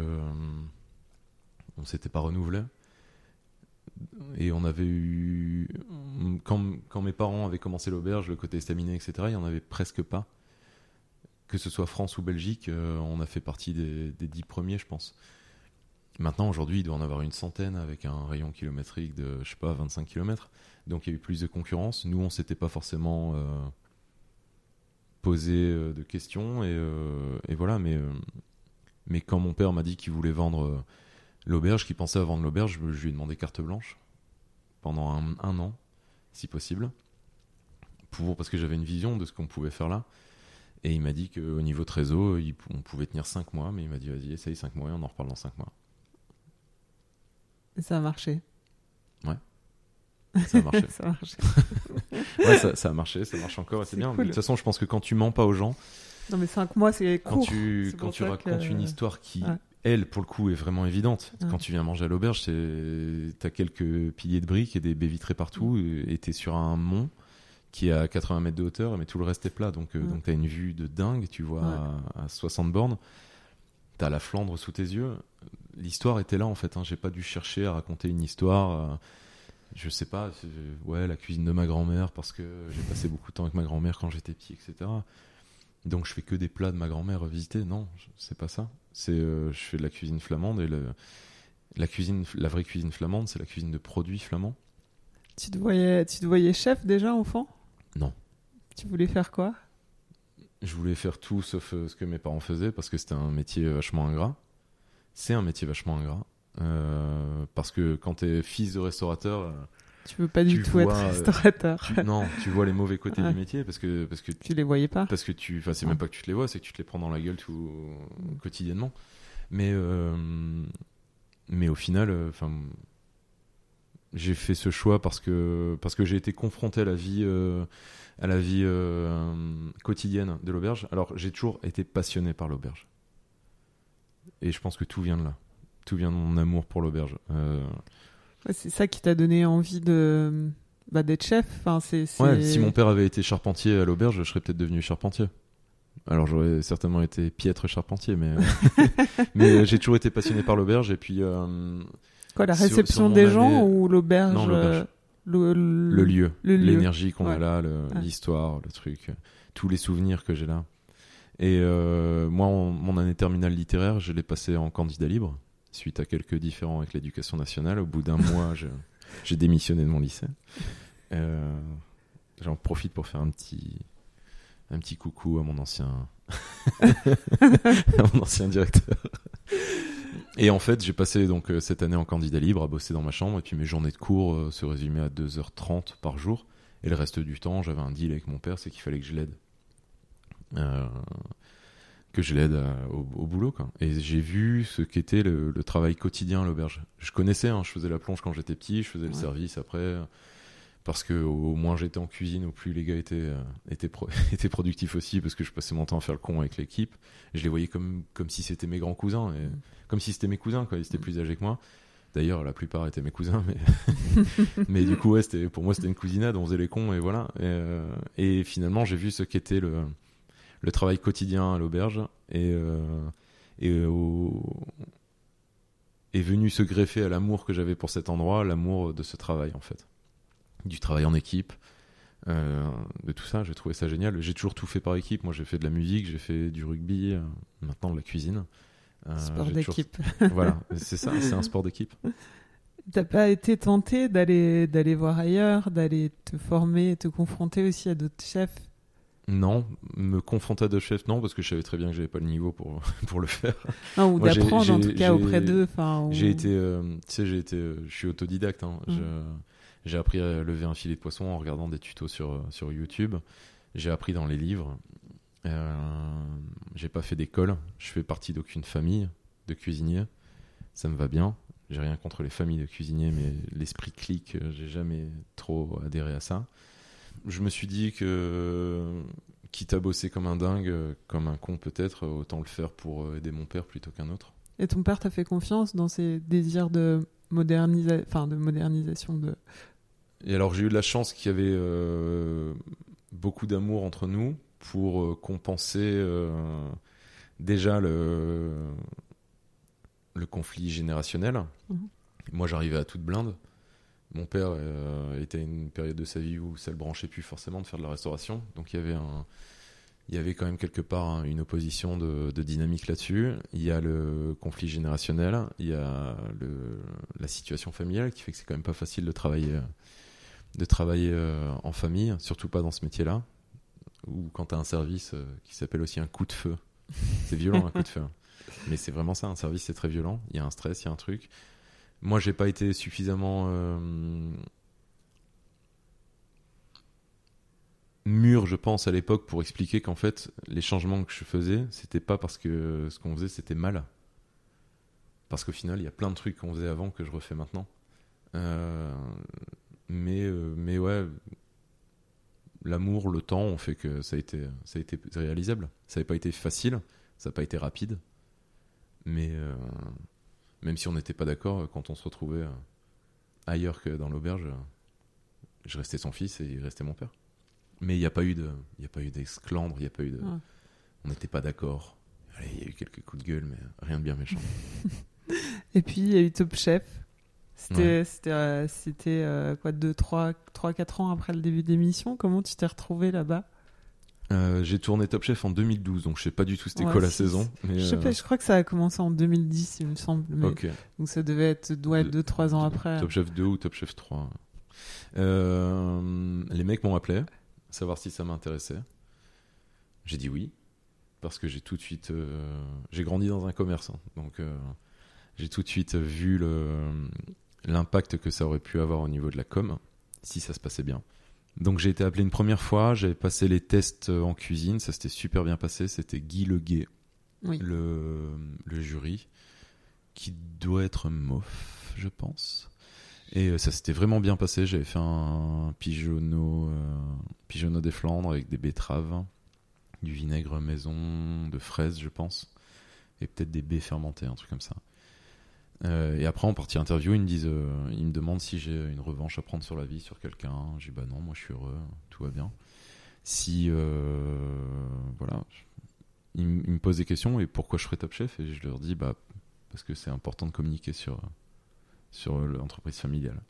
on s'était pas renouvelé. Et on avait eu. Quand, mes parents avaient commencé l'auberge, le côté estaminet, etc., il n'y en avait presque pas. Que ce soit France ou Belgique, euh, on a fait partie des, des dix premiers, je pense. Maintenant, aujourd'hui, il doit en avoir une centaine avec un rayon kilométrique de, je sais pas, 25 km. Donc il y a eu plus de concurrence. Nous, on s'était pas forcément euh, posé euh, de questions. Et, voilà, mais, quand mon père m'a dit qu'il voulait vendre l'auberge, qu'il pensait à vendre l'auberge, je, je lui ai demandé carte blanche pendant un, un an, si possible. Pour, parce que j'avais une vision de ce qu'on pouvait faire là. Et il m'a dit qu'au niveau trésor, il- on pouvait tenir 5 mois, mais il m'a dit vas-y, essaye 5 mois et on en reparle dans 5 mois. Ça a marché. Ça a marché. ça a marché. ouais, ça, ça a marché, ça marche encore c'est bien. cool. De toute façon, je pense que quand tu mens pas aux gens, Non, mais 5 mois, c'est quand tu, quand racontes que- une histoire qui Ouais. Elle, pour le coup, est vraiment évidente. Ouais. Quand tu viens manger à l'auberge, t'as quelques piliers de briques et des baies vitrées partout, et t'es sur un mont qui est à 80 mètres de hauteur, mais tout le reste est plat. Donc, euh, Ouais. donc t'as une vue de dingue, tu vois à, à 60 bornes. T'as la Flandre sous tes yeux. L'histoire était là, en fait. Hein. J'ai pas dû chercher à raconter une histoire. euh, je sais pas, c'est- ouais, la cuisine de ma grand-mère, parce que j'ai passé beaucoup de temps avec ma grand-mère quand j'étais petit, etc. Donc je fais que des plats de ma grand-mère visiter. Non, c'est pas ça. C'est, euh, je fais de la cuisine flamande et le, la cuisine, la vraie cuisine flamande, c'est la cuisine de produits flamands. Tu te voyais, tu te voyais chef déjà enfant? Non. Tu voulais faire quoi? Je voulais faire tout sauf euh, ce que mes parents faisaient parce que c'était un métier vachement ingrat. C'est un métier vachement ingrat. Euh, parce que quand t'es fils de restaurateur, Tu veux pas du tout vois, être euh, restaurateur. tu, non, tu vois les mauvais côtés Ouais. du métier parce que, parce que Tu les voyais pas Parce que tu, enfin, c'est Ouais. même pas que tu te les vois, c'est que tu te les prends dans la gueule tout quotidiennement. Mais, euh, mais au final, euh, enfin, j'ai fait ce choix parce que parce que j'ai été confronté à la vie, euh, à la vie euh, quotidienne de l'auberge. Alors, j'ai toujours été passionné par l'auberge, et je pense que tout vient de là. Tout vient de mon amour pour l'auberge. Euh, C'est ça qui t'a donné envie de bah, d'être chef. Enfin, c'est, c'est- Ouais, si mon père avait été charpentier à l'auberge, je serais peut-être devenu charpentier. Alors j'aurais certainement été piètre charpentier, mais, mais j'ai toujours été passionné par l'auberge et puis euh, quoi, la réception des gens ou l'auberge Non, l'auberge. euh, le, le lieu, le lieu. l'énergie qu'on a là, Ouais. l'histoire, le truc, tous les souvenirs que j'ai là. Et euh, moi, mon année terminale littéraire, je l'ai passée en candidat libre, suite à quelques différends avec l'éducation nationale. Au bout d'un mois, j'ai démissionné de mon lycée. Euh, J'en profite pour faire un petit, un petit coucou à mon ancien, mon ancien directeur. Et en fait, j'ai passé donc euh, cette année en candidat libre à bosser dans ma chambre et puis mes journées de cours euh, se résumaient à 2h30 par jour. Et le reste du temps, j'avais un deal avec mon père, c'est qu'il fallait que je l'aide. Que je l'aide euh, au, au boulot. Quoi. Et j'ai vu ce qu'était le, le travail quotidien à l'auberge. Je connaissais, hein, je faisais la plonge quand j'étais petit, je faisais le service après. Parce que au moins j'étais en cuisine, au plus les gars étaient, euh, étaient, pro- étaient productifs aussi, parce que je passais mon temps à faire le con avec l'équipe. Je les voyais comme, comme si c'était mes grands cousins, et, comme si c'était mes cousins, quoi. Ils étaient plus âgés que moi. D'ailleurs, la plupart étaient mes cousins, mais, mais du coup, ouais, c'était, pour moi, c'était une cousinade, on faisait les cons, et voilà. Et, euh, et finalement, j'ai vu ce qu'était le, le travail quotidien à l'auberge, et, euh, et euh, au- est venu se greffer à l'amour que j'avais pour cet endroit, l'amour de ce travail, en fait. Du travail en équipe, euh, de tout ça, j'ai trouvé ça génial. J'ai toujours tout fait par équipe. Moi, j'ai fait de la musique, j'ai fait du rugby, euh, maintenant de la cuisine. Sport toujours- d'équipe. Voilà, c'est ça, c'est un sport d'équipe. T'as pas été tenté d'aller d'aller voir ailleurs, d'aller te former, te confronter aussi à d'autres chefs Non, me confronter à deux chefs, non, parce que je savais très bien que j'avais pas le niveau pour, pour le faire. Non, ou d'apprendre en tout cas auprès d'eux. Ou- J'ai été, euh, tu sais, j'ai été, euh, je suis autodidacte. hein. Mm. J'ai appris à lever un filet de poisson en regardant des tutos sur, euh, sur YouTube. J'ai appris dans les livres. Euh, j'ai pas fait d'école. Je fais partie d'aucune famille de cuisiniers. Ça me va bien. J'ai rien contre les familles de cuisiniers, mais l'esprit clique, j'ai jamais trop adhéré à ça. Je me suis dit que, quitte à bosser comme un dingue, comme un con peut-être, autant le faire pour euh, aider mon père plutôt qu'un autre. Et ton père t'a fait confiance dans ses désirs de modernisa... enfin, de modernisation de. Et alors j'ai eu de la chance qu'il y avait euh, beaucoup d'amour entre nous pour euh, compenser euh, déjà le, le conflit générationnel. Mhm. Moi j'arrivais à toute blinde. Mon père euh, était à une période de sa vie où ça le branchait plus forcément de faire de la restauration. Donc il y avait un, il y avait quand même quelque part hein, une opposition de, de dynamique là-dessus. Il y a le conflit générationnel, il y a le, la situation familiale qui fait que c'est quand même pas facile de travailler, de travailler euh, en famille, surtout pas dans ce métier-là, ou quand tu as un service euh, qui s'appelle aussi un coup de feu. C'est violent un coup de feu. Mais c'est vraiment ça, un service c'est très violent. Il y a un stress, il y a un truc. Moi, j'ai pas été suffisamment euh, mûr, je pense, à l'époque pour expliquer qu'en fait, les changements que je faisais, c'était pas parce que ce qu'on faisait c'était mal. Parce qu'au final, il y a plein de trucs qu'on faisait avant que je refais maintenant. Euh, mais, euh, mais ouais, l'amour, le temps ont fait que ça a été, réalisable. Ça n'a pas été facile, ça n'a pas été rapide. Mais même si on n'était pas d'accord, quand on se retrouvait euh, ailleurs que dans l'auberge, euh, je restais son fils et il restait mon père. Mais il n'y a pas eu de, il y a pas eu d'esclandre, il n'y a pas eu de, Ouais. on n'était pas d'accord. Il y a eu quelques coups de gueule, mais rien de bien méchant. Et puis il y a eu Top Chef. C'était c'était euh, c'était euh, quoi 2 3 3 4 ans après le début d'émission, comment tu t'es retrouvé là-bas? Euh, j'ai tourné Top Chef en 2012, donc je sais pas du tout c'était Ouais, quoi la saison. Mais, Je sais euh, je crois que ça a commencé en 2010, il me semble. mais-. Donc ça devait être ouais, De- 2 3 ans après. Top Chef 2 ou Top Chef 3. Euh, les mecs m'ont appelé, savoir si ça m'intéressait. J'ai dit oui, parce que j'ai tout de suite. j'ai grandi dans un commerce, hein, donc j'ai tout de suite vu le- l'impact que ça aurait pu avoir au niveau de la com, si ça se passait bien. Donc j'ai été appelé une première fois, j'avais passé les tests en cuisine, ça s'était super bien passé, c'était Guy Leguet, Oui. le, le jury, qui doit être mof, je pense. Et euh, ça s'était vraiment bien passé. J'avais fait un pigeonneau, euh, pigeonneau des Flandres avec des betteraves, du vinaigre maison, de fraises, je pense, et peut-être des baies fermentées, un truc comme ça. Euh, et après, en partie interview, ils me disent, euh, ils me demandent si j'ai une revanche à prendre sur la vie, sur quelqu'un. J'ai bah non, moi je suis heureux, tout va bien. Si, euh, voilà, ils, me posent des questions et pourquoi je ferais Top Chef? Et je leur dis, bah parce que c'est important de communiquer sur sur l'entreprise familiale.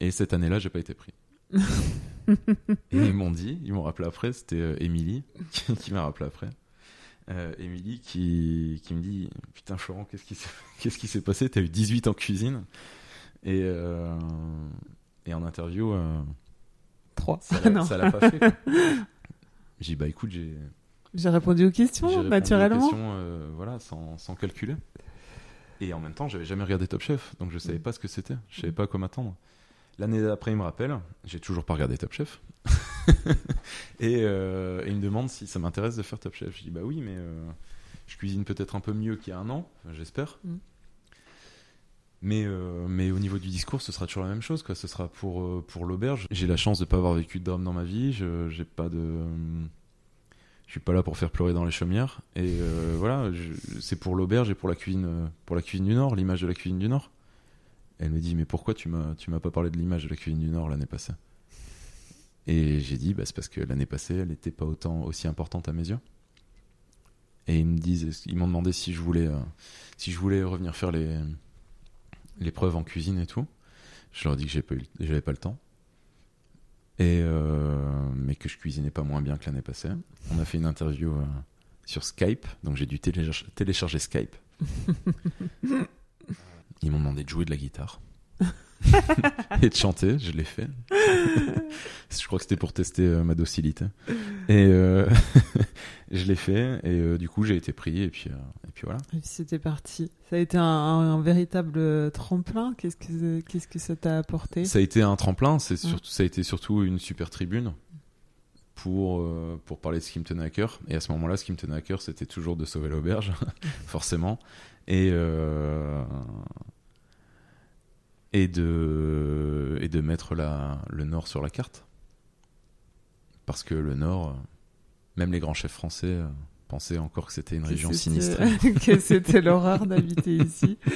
Et cette année-là, j'ai pas été pris. et ils m'ont dit, ils m'ont rappelé après, c'était Émilie qui, qui m'a rappelé après. Euh, Émilie qui, qui me dit Putain, Florent, qu'est-ce qui s'est qu'est-ce qui s'est passé? T'as eu 18 en cuisine. Et, euh, et en interview, euh, 3. ça l'a- non. ça l'a pas fait. quoi. J'ai dit Bah écoute, j'ai J'ai répondu aux j'ai questions aux naturellement. questions, euh, voilà, sans, sans calculer. Et en même temps, j'avais jamais regardé Top Chef, donc je savais pas ce que c'était. Je savais pas à quoi m'attendre. L'année d'après, il me rappelle, j'ai toujours pas regardé Top Chef. et, euh, et il me demande si ça m'intéresse de faire Top Chef. Je dis bah oui, mais euh, je cuisine peut-être un peu mieux qu'il y a un an, j'espère. Mm. Mais, euh, mais au niveau du discours, ce sera toujours la même chose. Quoi. Ce sera pour, pour l'auberge. J'ai la chance de pas avoir vécu de drame dans ma vie. Je j'ai pas de. Je suis pas là pour faire pleurer dans les chaumières. Et voilà, c'est pour l'auberge et pour la cuisine, pour la cuisine du Nord, l'image de la cuisine du Nord. Elle me dit mais pourquoi tu m'as tu m'as pas parlé de l'image de la cuisine du Nord l'année passée? Et j'ai dit bah c'est parce que l'année passée elle n'était pas autant aussi importante à mes yeux. Et ils me disent ils m'ont demandé si je voulais euh, si je voulais revenir faire les les preuves en cuisine et tout. Je leur ai dit que j'ai pas j'avais pas le temps. Et euh, mais que je cuisinais pas moins bien que l'année passée. On a fait une interview euh, sur Skype, donc j'ai dû télécharger Skype. Ils m'ont demandé de jouer de la guitare et de chanter, je l'ai fait. je crois que c'était pour tester euh, ma docilité. Et euh, je l'ai fait et euh, du coup j'ai été pris et puis et puis voilà. Et puis c'était parti. Ça a été un, un- un véritable tremplin. Qu'est-ce que qu'est-ce que ça t'a apporté? Ça a été un tremplin, c'est Ouais. surtout, ça a été surtout une super tribune pour, euh, pour parler de ce qui me tenait à cœur. Et à ce moment-là, ce qui me tenait à cœur, c'était toujours de sauver l'auberge, forcément. Et, euh, et, de, et de mettre la, le Nord sur la carte. Parce que le Nord, même les grands chefs français euh, pensaient encore que c'était une Que région sinistrée. que c'était l'horreur d'habiter ici.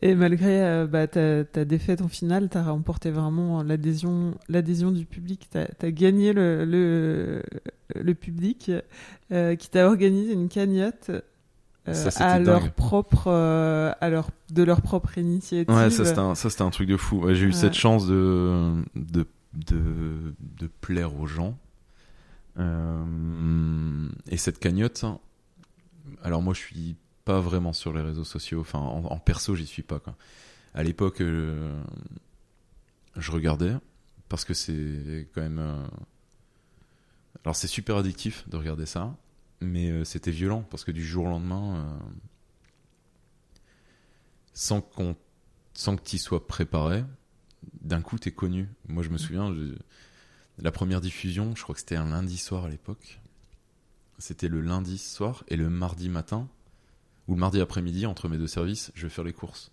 Et malgré euh, bah, ta, ta défaite en finale, tu as remporté vraiment l'adhésion, l'adhésion du public. Tu as, gagné le, le, le public euh, qui t'a organisé une cagnotte euh, Ça, à leur dingue. propre, à leur, de leur propre initiative. Ouais, ça c'était un, un truc de fou. Ouais, J'ai eu Ouais. cette chance de, de, de, de plaire aux gens. Et cette cagnotte, alors moi je suis pas vraiment sur les réseaux sociaux, enfin en, perso j'y suis pas. Quoi. À l'époque, euh, je regardais parce que c'est quand même. euh, Alors c'est super addictif de regarder ça, mais euh, c'était violent parce que du jour au lendemain, sans qu'on sans que tu sois préparé, d'un coup t'es connu. Moi je me souviens, je- la première diffusion, je crois que c'était un lundi soir à l'époque. C'était le lundi soir et le mardi matin, ou le mardi après-midi, entre mes deux services, je vais faire les courses.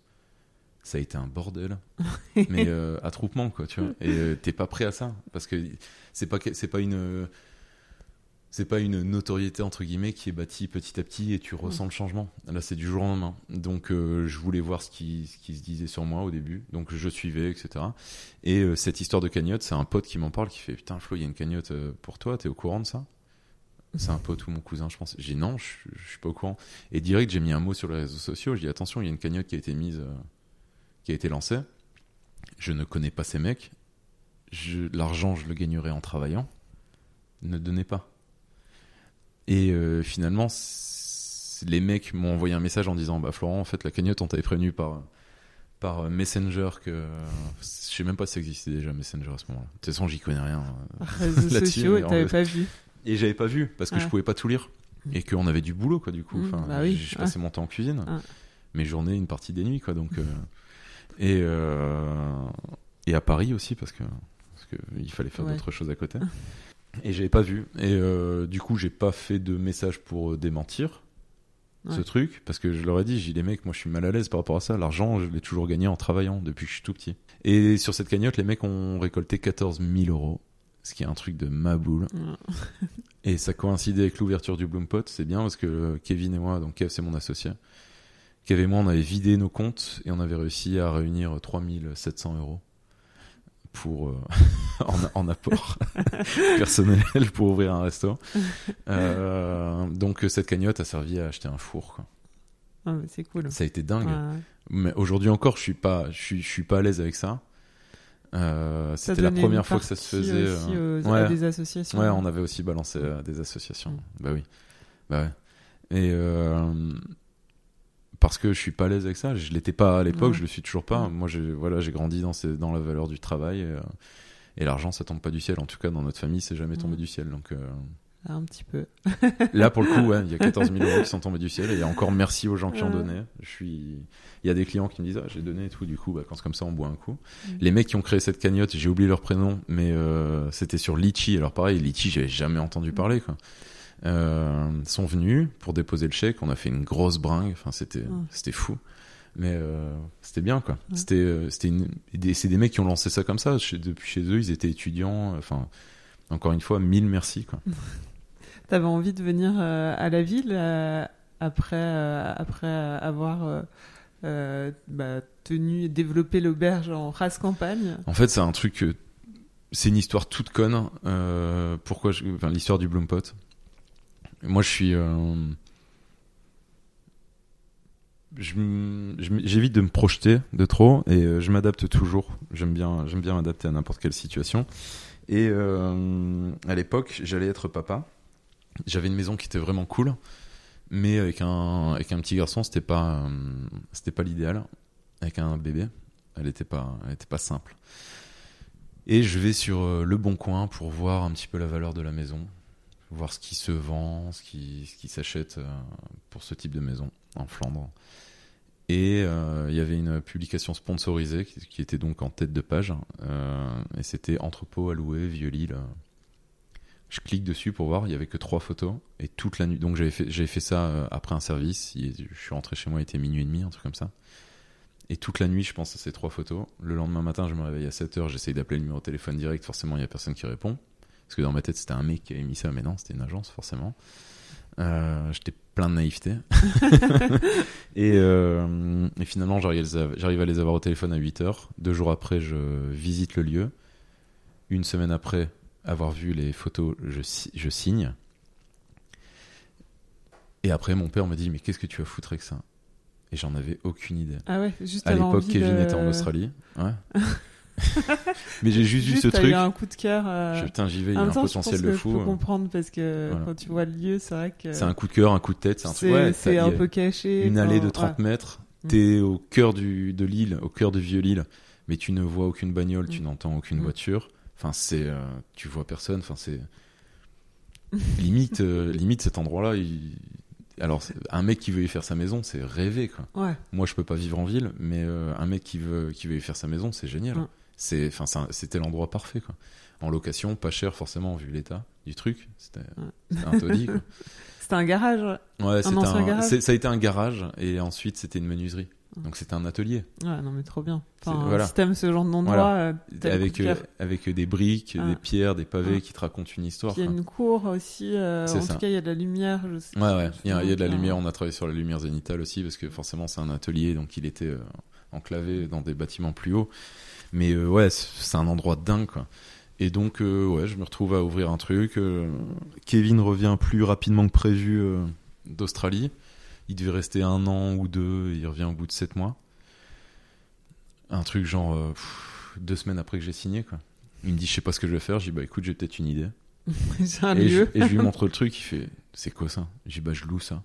Ça a été un bordel, mais euh, attroupement quoi, tu vois. Et euh, t'es pas prêt à ça parce que c'est pas c'est pas une c'est pas une notoriété entre guillemets qui est bâtie petit à petit et tu ressens le changement. Là, c'est du jour au lendemain. Donc, euh, je voulais voir ce qui, ce qui se disait sur moi au début. Donc, je suivais, etc. Et cette histoire de cagnotte, c'est un pote qui m'en parle, qui fait putain Flo, il y a une cagnotte pour toi. T'es au courant de ça? C'est un pote ou mon cousin, je pense. J'ai dit non, je, je suis pas au courant. Et direct, j'ai mis un mot sur les réseaux sociaux. J'ai dit attention, il y a une cagnotte qui a été mise, euh, qui a été lancée. Je ne connais pas ces mecs. L'argent, je le gagnerai en travaillant. Ne donnez pas. Et euh, finalement, les mecs m'ont envoyé un message en disant Bah, Florent, en fait, la cagnotte, on t'avait prévenu par, par euh, Messenger que. Je sais même pas si ça existait déjà Messenger à ce moment-là. De toute façon, j'y connais rien. euh. Réseaux sociaux, t'avais pas vu. Et j'avais pas vu parce que je Ouais. pouvais pas tout lire. Et qu'on avait du boulot, quoi, du coup. Mm, Enfin, bah oui, j'ai- Je passais mon temps en cuisine. Ouais. Mes journées, une partie des nuits, quoi. Donc, euh, et, euh, et à Paris aussi, parce que parce que il fallait faire Ouais. d'autres choses à côté. Et j'avais pas vu. Et euh, du coup, j'ai pas fait de message pour démentir ce Ouais. truc, parce que je leur ai dit, j'ai dit les mecs, moi je suis mal à l'aise par rapport à ça. L'argent, je l'ai toujours gagné en travaillant depuis que je suis tout petit. Et sur cette cagnotte, les mecs ont récolté 14 000 euros, ce qui est un truc de ma boule. Et ça coïncidait avec l'ouverture du Bloom Pot, c'est bien parce que euh, Kevin et moi, donc Kev c'est mon associé, Kev et moi on avait vidé nos comptes et on avait réussi à réunir 3700 euros pour euh, en, en apport personnel pour ouvrir un resto. Euh, donc cette cagnotte a servi à acheter un four. Mais c'est cool. Ça a été dingue. Ouais. Mais aujourd'hui encore, je suis pas, je suis, je suis pas à l'aise avec ça. Euh, C'était la première fois que ça se faisait. aussi euh, aux- ouais. à des associations. Ouais, on avait aussi balancé à des associations. Mm. Bah oui. Bah ouais. Et euh, parce que je suis pas à l'aise avec ça, je l'étais pas à l'époque, Ouais. je le suis toujours pas. Mm. Moi, j'ai voilà, j'ai grandi dans ces, dans la valeur du travail et, euh, et l'argent, ça tombe pas du ciel. En tout cas, dans notre famille, c'est jamais tombé Mm. du ciel. Donc euh, Un petit peu. là, pour le coup, ouais, il y a 14 000 euros qui sont tombés du ciel et encore merci aux gens qui ont Ouais. donné. Je suis, il y a des clients qui me disent ah j'ai donné et tout. Du coup, bah, quand c'est comme ça, on boit un coup. Mm. Les mecs qui ont créé cette cagnotte, j'ai oublié leur prénom, mais euh, c'était sur Litchi. Alors pareil, Litchi, j'avais jamais entendu Mm. parler. Quoi. Euh, sont venus pour déposer le chèque. On a fait une grosse bringue. Enfin, c'était c'était fou. Mais euh, c'était bien quoi. C'était c'était une... des- c'est des mecs qui ont lancé ça comme ça. Depuis chez eux, ils étaient étudiants. Enfin, encore une fois, mille merci quoi. T'avais envie de venir euh, à la ville euh, après, euh, après avoir bah, tenu et développé l'auberge en race campagne? En fait, c'est un truc. C'est une histoire toute conne. Pourquoi l'histoire du Bloom Pot. Moi, je suis. J'évite de me projeter de trop et je m'adapte toujours. J'aime bien, bien m'adapter à n'importe quelle situation. Et à l'époque, j'allais être papa. J'avais une maison qui était vraiment cool, mais avec un avec un petit garçon, c'était pas euh, c'était pas l'idéal. Avec un bébé, elle était pas elle était pas simple. Et je vais sur euh, le bon coin pour voir un petit peu la valeur de la maison, voir ce qui se vend, ce qui, ce qui s'achète euh, pour ce type de maison en Flandre. Et il y avait une publication sponsorisée qui, était donc en tête de page, et c'était entrepôt à louer, Vieux-Lille. Je clique dessus pour voir, il y avait que trois photos, et toute la nuit. Donc j'avais fait, j'avais fait ça euh, après un service, je suis rentré chez moi, il était minuit et demi, un truc comme ça. Et toute la nuit, je pense à ces trois photos. Le lendemain matin, je me réveille à 7h, j'essaye d'appeler le numéro de téléphone direct, forcément, il n'y a personne qui répond. Parce que dans ma tête, c'était un mec qui avait mis ça, mais non, c'était une agence, forcément. Euh, J'étais plein de naïveté. et, euh, et finalement, j'arrive à, les av- j'arrive à les avoir au téléphone à 8h. Deux jours après, je visite le lieu. Une semaine après avoir vu les photos, je, si- je signe. Et après, mon père me dit Mais qu'est-ce que tu vas foutre avec ça? Et j'en avais aucune idée. Ah ouais, juste À l'époque, Kevin de- était en Australie. Ouais. Mais j'ai juste, vu ce truc. eu un coup de cœur. euh, Je- putain, j'y vais, il y a un je potentiel pense de que fou. Je peux hein. comprendre parce que Voilà. quand tu vois le lieu, c'est vrai que C'est un coup de cœur, un coup de tête. C'est un, truc. c'est Ouais, c'est t'as- un peu caché. Une allée de enfin, 30 ouais. mètres. Mm. T'es au cœur du, de l'île, au cœur de Vieux-Lille, mais tu ne vois aucune bagnole, tu Mm. n'entends aucune Mm. voiture. Enfin, c'est, euh, tu vois personne. Enfin, c'est limite, euh, limite cet endroit-là. il- Alors, un mec qui veut y faire sa maison, c'est rêver, quoi. Ouais. Moi, je peux pas vivre en ville, mais euh, un mec qui veut, qui veut y faire sa maison, c'est génial. C'est, enfin, un- c'était l'endroit parfait, quoi. En location, pas cher forcément vu l'état du truc. C'était, Ouais. un taudis. C'était un garage. ouais. Ancien un- garage ça a été un garage et ensuite c'était une menuiserie. Donc c'était un atelier. Ouais, non, mais trop bien. Enfin, voilà. Si t'aimes ce genre d'endroit, Voilà. euh, le Avec, euh, avec des briques, Ah. des pierres, des pavés Ah. qui te racontent une histoire. Il y a une cour aussi. euh, en ça. tout cas, il y a de la lumière. Je sais. Ouais, ouais. Il y a, il y a de la euh, lumière. On a travaillé sur la lumière zénitale aussi parce que forcément c'est un atelier, donc il était euh, enclavé dans des bâtiments plus hauts. Mais euh, ouais, c'est un endroit dingue, quoi. Et donc, euh, ouais, je me retrouve à ouvrir un truc. euh, Kevin revient plus rapidement que prévu euh, d'Australie. Il devait rester un an ou deux. Il revient au bout de sept mois. Un truc genre euh, pff, deux semaines après que j'ai signé, quoi. Il me dit, je sais pas ce que je vais faire. Je dis, bah écoute, j'ai peut-être une idée. Un Et je, lieu. et je lui montre le truc, il fait C'est quoi ça? Je dis Bah, je loue ça.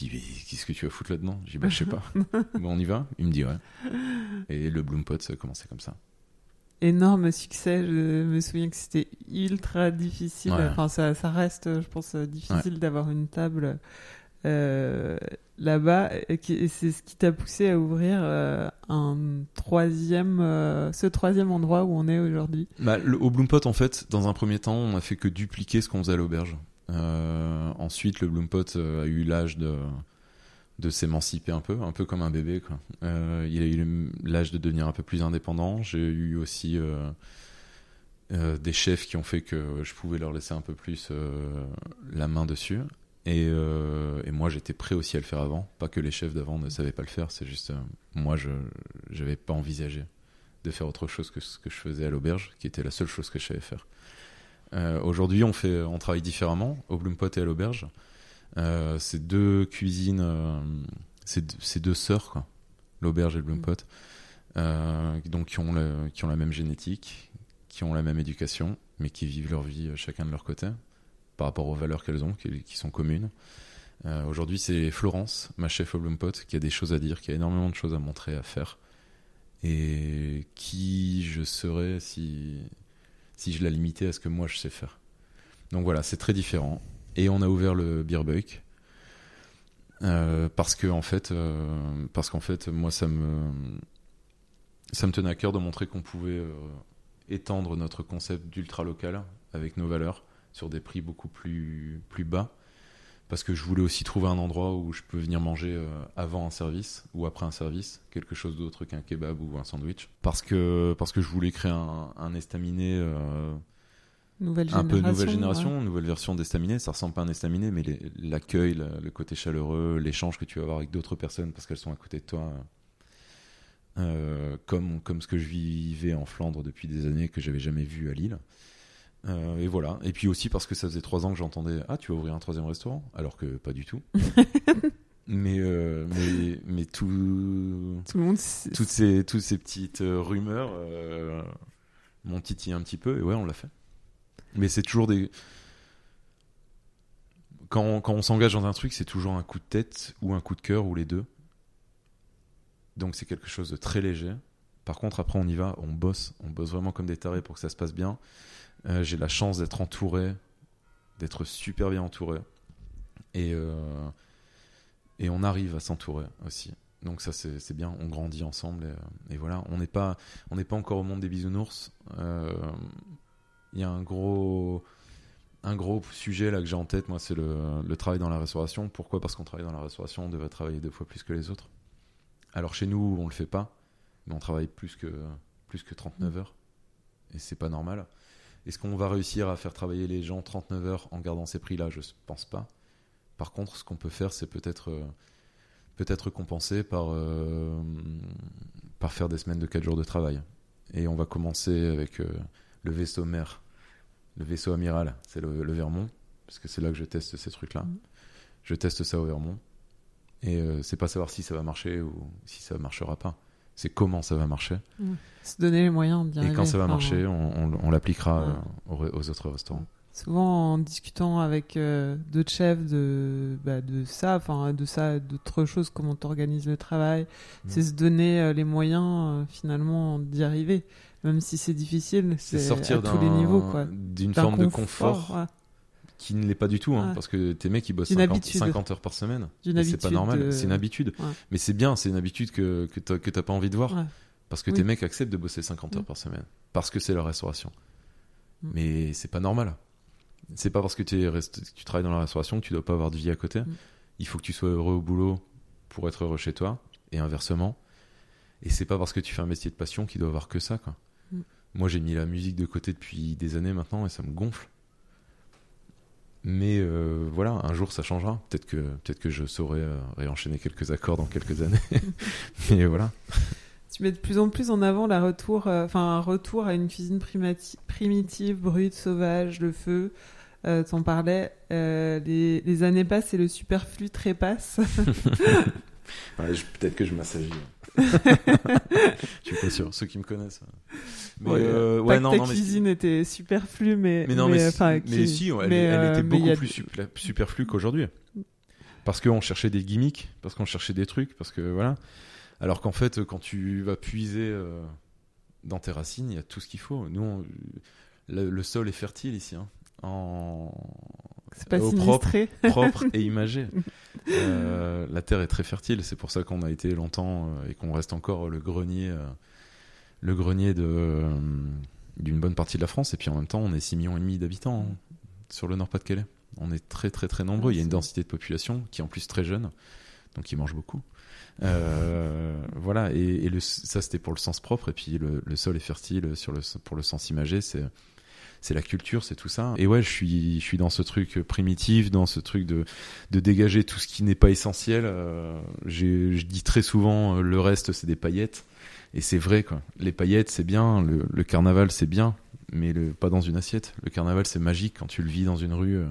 Il dit Mais qu'est-ce que tu vas foutre là-dedans? Je dis Bah, je sais pas. bon, on y va? Il me dit Ouais. Et le Bloompot, ça a commencé comme ça. Énorme succès. Je me souviens que c'était ultra difficile. Ouais. Enfin, ça, ça reste, je pense, difficile d'avoir une table euh, là-bas. Et c'est ce qui t'a poussé à ouvrir euh, un troisième, euh, ce troisième endroit où on est aujourd'hui? Bah, au Bloompot, en fait, dans un premier temps, on a fait que dupliquer ce qu'on faisait à l'auberge. Euh, ensuite, le Bloompot euh, a eu l'âge de, s'émanciper un peu, un peu comme un bébé. Euh, il a eu l'âge de devenir un peu plus indépendant. J'ai eu aussi euh, euh, des chefs qui ont fait que je pouvais leur laisser un peu plus euh, la main dessus. Et, euh, et moi, j'étais prêt aussi à le faire avant. Pas que les chefs d'avant ne savaient pas le faire, c'est juste euh, moi, je n'avais pas envisagé de faire autre chose que ce que je faisais à l'auberge, qui était la seule chose que je savais faire. Euh, Aujourd'hui, on on travaille différemment au Bloompot et à l'auberge. Euh, c'est deux cuisines, c'est deux sœurs, l'auberge et le Bloompot, donc qui ont, la même génétique, qui ont la même éducation, mais qui vivent leur vie chacun de leur côté, par rapport aux valeurs qu'elles ont, qui, sont communes. Euh, Aujourd'hui, c'est Florence, ma chef au Bloompot, qui a des choses à dire, qui a énormément de choses à montrer, à faire, et qui je serais si, je la limitais à ce que moi je sais faire. Donc voilà, c'est très différent. Et on a ouvert le Beerbuck. Euh, parce que en fait, euh, parce qu'en fait, moi, ça me, ça me tenait à cœur de montrer qu'on pouvait étendre notre concept d'ultra local avec nos valeurs sur des prix beaucoup plus, plus bas. Parce que je voulais aussi trouver un endroit où je peux venir manger euh, avant un service ou après un service, quelque chose d'autre qu'un kebab ou un sandwich. Parce que, parce que je voulais créer un, un estaminet euh, Nouvelle un peu nouvelle ouais. génération, nouvelle version d'estaminet. Ça ressemble pas à un estaminet, mais l'accueil, le, le côté chaleureux, l'échange que tu vas avoir avec d'autres personnes parce qu'elles sont à côté de toi, euh, comme, comme ce que je vivais en Flandre depuis des années que j'avais jamais vu à Lille. Euh, et voilà. Et puis aussi parce que ça faisait trois ans que j'entendais Ah, tu vas ouvrir un troisième restaurant? Alors que pas du tout. mais, euh, mais, mais tout, Tout le monde. toutes ces, toutes ces petites euh, rumeurs euh, m'ont titillé un petit peu, et ouais, on l'a fait. Mais c'est toujours des. Quand on, quand on s'engage dans un truc, c'est toujours un coup de tête ou un coup de cœur ou les deux. Donc c'est quelque chose de très léger. Par contre, après, on y va, on bosse. On bosse vraiment comme des tarés pour que ça se passe bien. Euh, J'ai la chance d'être entouré, d'être super bien entouré. Et, euh, on arrive à s'entourer aussi. Donc ça c'est bien, on grandit ensemble et, voilà, on n'est pas encore au monde des bisounours. Euh, Il y a un gros sujet là que j'ai en tête, moi, c'est le, travail dans la restauration. Pourquoi? Parce qu'on travaille dans la restauration, on devrait travailler deux fois plus que les autres. Alors chez nous, on le fait pas, mais on travaille plus que plus que 39 heures et c'est pas normal. Est-ce qu'on va réussir à faire travailler les gens 39 heures en gardant ces prix-là? Je pense pas. Par contre, ce qu'on peut faire, c'est peut-être euh, peut-être compenser par, euh, par faire des semaines de 4 jours de travail. Et on va commencer avec euh, le vaisseau mère, le vaisseau amiral, c'est le, le Vermont, parce que c'est là que je teste ces trucs-là. Mhm. Je teste ça au Vermont. Et euh, c'est pas savoir si ça va marcher ou si ça marchera pas. C'est comment ça va marcher. Se donner les moyens d'y Et arriver. quand ça va Enfin, marcher, on, on- on l'appliquera Ouais. euh, aux, aux autres restaurants. Souvent en discutant avec euh, d'autres chefs de, bah, de ça, enfin de ça, d'autres choses, comment tu organises le travail, Mm. c'est se donner euh, les moyens euh, finalement d'y arriver, même si c'est difficile, C'est sortir à tous les niveaux quoi. d'une D'un forme de confort ouais. Qui ne l'est pas du tout, hein, Ouais. parce que tes mecs ils bossent D'une 50, habitude. 50 heures par semaine. C'est pas normal, de- c'est une habitude. Ouais. Mais c'est bien, c'est une habitude que, que t'as pas envie de voir. Ouais. Parce que Oui. tes mecs acceptent de bosser 50 heures Mm. par semaine. Parce que c'est la restauration. Mm. Mais c'est pas normal. C'est pas parce que t'es rest- que tu travailles dans la restauration que tu dois pas avoir de vie à côté. Mm. Il faut que tu sois heureux au boulot pour être heureux chez toi. et inversement. Et c'est pas parce que tu fais un métier de passion qu'il doit avoir que ça, quoi. Moi, j'ai mis la musique de côté depuis des années maintenant et ça me gonfle. Mais euh, voilà, un jour ça changera. Peut-être que, peut que je saurai euh, réenchaîner quelques accords dans quelques années. Mais voilà. Tu mets de plus en plus en avant la retour, euh, un retour à une cuisine primitive, brute, sauvage, le feu. T'en parlais. les, les années passent et le superflu trépasse. Ouais, je- peut-être que je m'assagis. je suis pas sûr. Ceux qui me connaissent. Mais Ouais, euh, pas ouais, que non, ta non, mais cuisine était superflue, mais Mais non, mais, si- enfin, mais qui- si, elle, mais, elle euh, était y beaucoup a- plus superflue qu'aujourd'hui. Parce qu'on cherchait des gimmicks, parce qu'on cherchait des trucs, parce que voilà. Alors qu'en fait, quand tu vas puiser euh, dans tes racines, il y a tout ce qu'il faut. Nous, on- le, le sol est fertile ici, hein, en C'est pas au propre, propre et imagé. Euh, la terre est très fertile, c'est pour ça qu'on a été longtemps euh, et qu'on reste encore le grenier, euh, le grenier de d'une bonne partie de la France. Et puis en même temps, on est 6 millions et demi d'habitants hein, sur le Nord-Pas-de-Calais. On est très très très nombreux. Il y a une densité de population qui est en plus très jeune, donc qui mange beaucoup. Voilà, et, et le, ça c'était pour le sens propre, et puis le, le sol est fertile sur le, pour le sens imagé, c'est c'est la culture, c'est tout ça. Et ouais, je suis, je suis dans ce truc primitif, dans ce truc de, de dégager tout ce qui n'est pas essentiel. Euh, je dis très souvent, euh, le reste, c'est des paillettes. Et c'est vrai, quoi. Les paillettes, c'est bien. Le, le carnaval, c'est bien. Mais le, pas dans une assiette. Le carnaval, c'est magique quand tu le vis dans une rue, euh,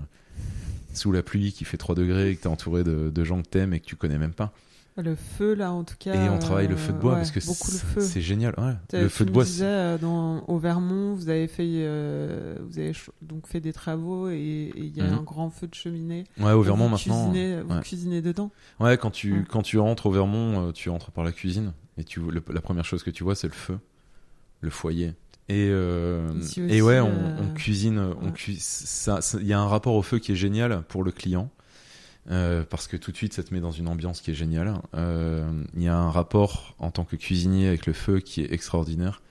sous la pluie, qui fait 3 degrés, et que t'es entouré de, de gens que t'aimes et que tu connais même pas. Le feu, là, en tout cas. Et on travaille le feu de bois parce que c'est feu. c'est génial. Ouais. Le feu de bois, disais, euh, dans, au Vermont, vous avez fait, euh, vous avez donc fait des travaux et il y a Mhm. un grand feu de cheminée. ouais, au Vermont vous maintenant. Cuisinez, vous ouais. cuisinez dedans. Ouais, quand tu, quand tu rentres au Vermont, euh, tu entres par la cuisine. Et tu, le- la première chose que tu vois, c'est le feu, le foyer. Et, euh, et ouais, on, on cuisine. On ouais. cui- ça, ça- il y a un rapport au feu qui est génial pour le client. Euh, parce que tout de suite, ça te met dans une ambiance qui est géniale. Euh, Il y a un rapport en tant que cuisinier avec le feu qui est extraordinaire.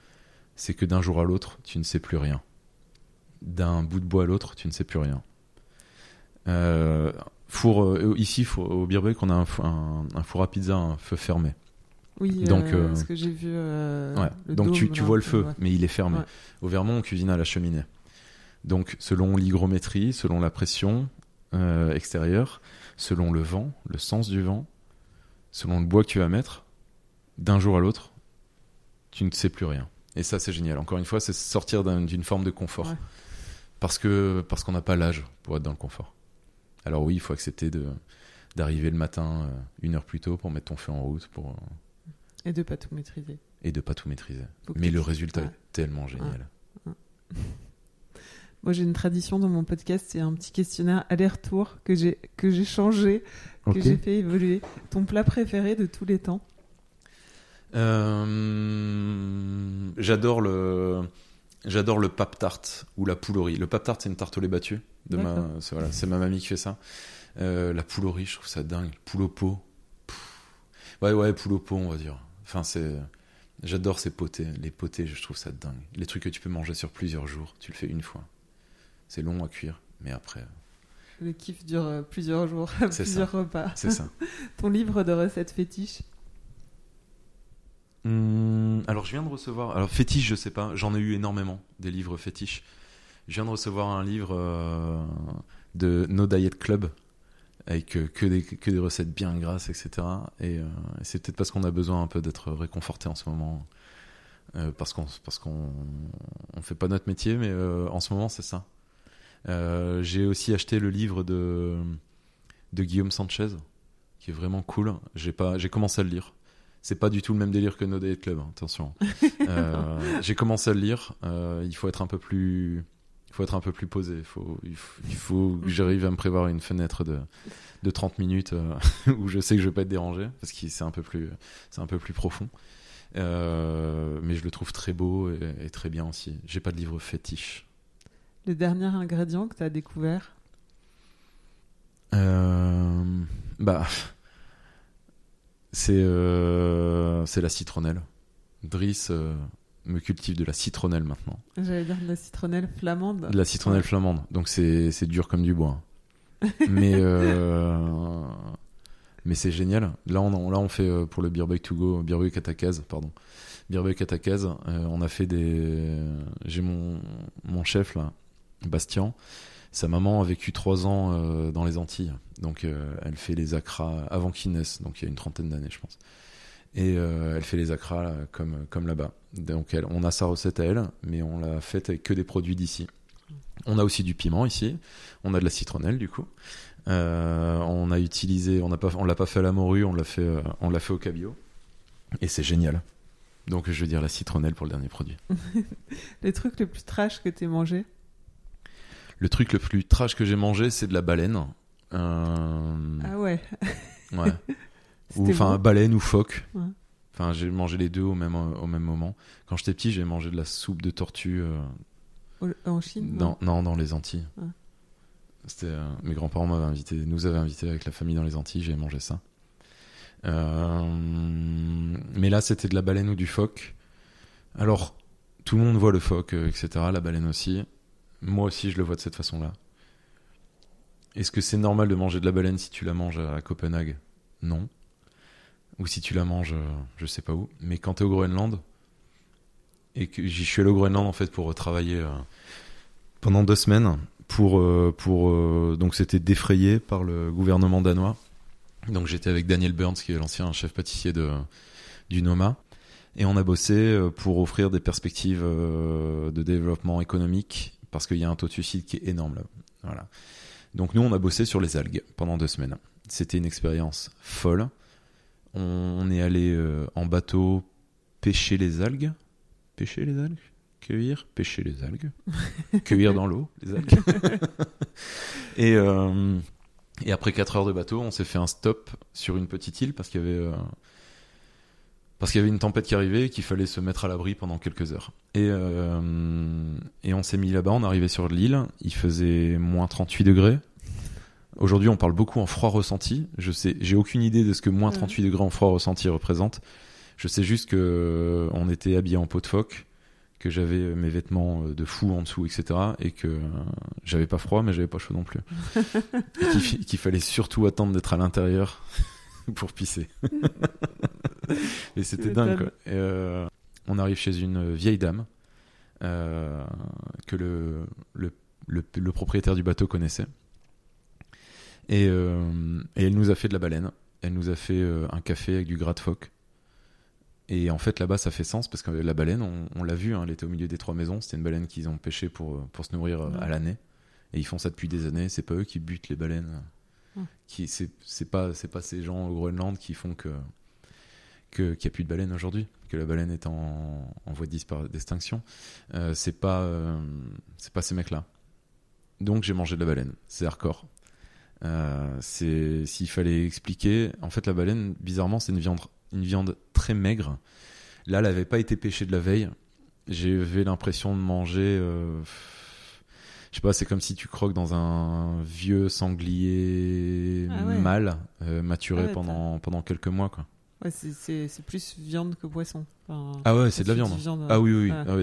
C'est que d'un jour à l'autre, tu ne sais plus rien. D'un bout de bois à l'autre, tu ne sais plus rien. Euh, four, euh, ici, four- au Birbeck, on a un, fou- un- un four à pizza, un feu fermé. Oui, Donc, euh, euh, ce que j'ai vu. euh, Ouais. le Donc tu, dôme, tu là, vois le feu, ouais. mais il est fermé. Ouais. Au Vermont, on cuisine à la cheminée. Donc selon l'hygrométrie, selon la pression euh, extérieure, selon le vent, le sens du vent, selon le bois que tu vas mettre, d'un jour à l'autre, tu ne sais plus rien. Et ça, c'est génial. Encore une fois, c'est sortir d'un- d'une forme de confort. Ouais. Parce que parce qu'on n'a pas l'âge pour être dans le confort. Alors oui, il faut accepter de d'arriver le matin euh, une heure plus tôt pour mettre ton feu en route pour, euh, Et de pas tout maîtriser. et de pas tout maîtriser. Mais le résultat ouais. est tellement génial. Moi, j'ai une tradition dans mon podcast, c'est un petit questionnaire aller-retour que j'ai que j'ai changé, que j'ai fait évoluer. Ton plat préféré de tous les temps? Euh, j'adore le j'adore le pap tart ou la poulerie. Le pap tart c'est une tarte au lait battu de ma D'accord. c'est voilà, ma mamie qui fait ça. Euh, la poulerie, je trouve ça dingue. Poule au pot. Pff. Ouais ouais, poule au pot, on va dire. Enfin c'est j'adore ces potés, les potés, je trouve ça dingue. Les trucs que tu peux manger sur plusieurs jours, tu le fais une fois. C'est long à cuire, mais après Le kiff dure euh, plusieurs jours, C'est plusieurs repas. c'est ça. Ton livre de recettes fétiches Hum, alors je viens de recevoir. Alors fétiche, je sais pas. J'en ai eu énormément des livres fétiches. Je viens de recevoir un livre euh, de No Diet Club avec euh, que des que des recettes bien grasses, etc. Et euh, c'est peut-être parce qu'on a besoin un peu d'être réconforté en ce moment, Euh, parce qu'on parce qu'on on fait pas notre métier, mais euh, en ce moment c'est ça. Euh, J'ai aussi acheté le livre de de Guillaume Sanchez, qui est vraiment cool. J'ai pas j'ai commencé à le lire. C'est pas du tout le même délire que No Diet Club, hein, attention. Euh, j'ai commencé à le lire. euh, il faut être un peu plus, il faut être un peu plus posé. Il faut, il faut, il faut que j'arrive à me prévoir une fenêtre de, de 30 minutes euh, où je sais que je vais pas être dérangé parce que c'est un peu plus, c'est un peu plus profond. Mais je le trouve très beau et, et très bien aussi. J'ai pas de livre fétiche. Le dernier ingrédient que tu as découvert Euh, bah, c'est euh, c'est la citronnelle. Driss euh, me cultive de la citronnelle maintenant? J'allais dire de la citronnelle flamande. De la citronnelle flamande. Donc c'est dur comme du bois. Mais euh, Mais c'est génial. Là, on, là, on fait pour le Beer to Go, Beer Katakaz, pardon. Beer Katakaz, euh, on a fait des. J'ai mon, mon chef, là, Bastien. Sa maman a vécu trois ans euh, dans les Antilles. Donc, elle fait les acras avant qu'il naisse. Donc, il y a une trentaine d'années, je pense. Et elle fait les acras comme, comme là-bas. Donc, on a sa recette à elle, mais on l'a faite avec que des produits d'ici. On a aussi du piment ici. On a de la citronnelle, du coup. Euh, on a utilisé, on on l'a pas fait à la morue, on l'a fait, euh, on l'a fait au cabillaud, et c'est génial. Donc je veux dire la citronnelle pour le dernier produit. le truc le plus trash que tu mangé Le truc le plus trash que j'ai mangé, c'est de la baleine. Euh, ah ouais. ouais. ou enfin baleine ou phoque. Enfin, j'ai mangé les deux au même au même moment. Quand j'étais petit, j'ai mangé de la soupe de tortue. En Chine Non, non, dans les Antilles. C'était euh, mes grands-parents m'avaient invité, nous avaient invité avec la famille dans les Antilles, j'ai mangé ça. Euh, mais là, c'était de la baleine ou du phoque. Alors, tout le monde voit le phoque, euh, etc. La baleine aussi. Moi aussi, je le vois de cette façon-là. Est-ce que c'est normal de manger de la baleine si tu la manges à Copenhague? Non. Ou si tu la manges, je sais pas où. Mais quand tu es au Groenland, et que j'y suis allé au Groenland en fait pour travailler pendant deux semaines, pour, euh, pour euh, donc c'était défrayé par le gouvernement danois. Donc j'étais avec Daniel Burns qui est l'ancien chef pâtissier du Noma et on a bossé euh, pour offrir des perspectives de développement économique parce qu'il y a un taux de suicide qui est énorme là. Voilà. Donc nous on a bossé sur les algues pendant deux semaines. C'était une expérience folle. On est allé en bateau pêcher les algues. Pêcher les algues? Cueillir, pêcher les algues, cueillir dans l'eau les algues. et, euh, et après 4 heures de bateau, on s'est fait un stop sur une petite île parce qu'il y avait euh, parce qu'il y avait une tempête qui arrivait et qu'il fallait se mettre à l'abri pendant quelques heures. Et, euh, et on s'est mis là-bas, on arrivait sur l'île, il faisait moins 38 degrés. Aujourd'hui, on parle beaucoup en froid ressenti. Je sais, j'ai aucune idée de ce que moins 38 degrés en froid ressenti représente. Je sais juste que on était habillé en peau de phoque que j'avais euh, mes vêtements euh, de fou en dessous, etc. Et que euh, j'avais pas froid, mais j'avais pas chaud non plus. et qu'il fallait surtout attendre d'être à l'intérieur pour pisser. et c'était dingue. on arrive chez une vieille dame que le, le, le, propriétaire du bateau connaissait. Et, et, elle nous a fait de la baleine. Elle nous a fait un café avec du gras de phoque. Et en fait, là-bas, ça fait sens parce que la baleine, on, l'a vu, hein, elle était au milieu des trois maisons. C'était une baleine qu'ils ont pêchée pour, pour se nourrir euh, à l'année. Et ils font ça depuis des années. C'est pas eux qui butent les baleines. Qui, c'est, pas, c'est pas ces gens au Groenland qui font que, qu'il n'y a plus de baleines aujourd'hui. Que la baleine est en, en voie d'extinction. Euh, c'est pas, euh, c'est pas ces mecs-là. Donc j'ai mangé de la baleine. C'est hardcore. c'est, s'il fallait expliquer, en fait, la baleine, bizarrement, c'est une viande une viande très maigre. Là, elle n'avait pas été pêchée de la veille. J'avais l'impression de manger. Euh, je sais pas, c'est comme si tu croques dans un vieux sanglier ah mâle euh, maturé ah pendant, pendant quelques mois. Quoi. Ouais, c'est plus viande que poisson. ah ouais, c'est de la viande. Ah oui, oui. Ah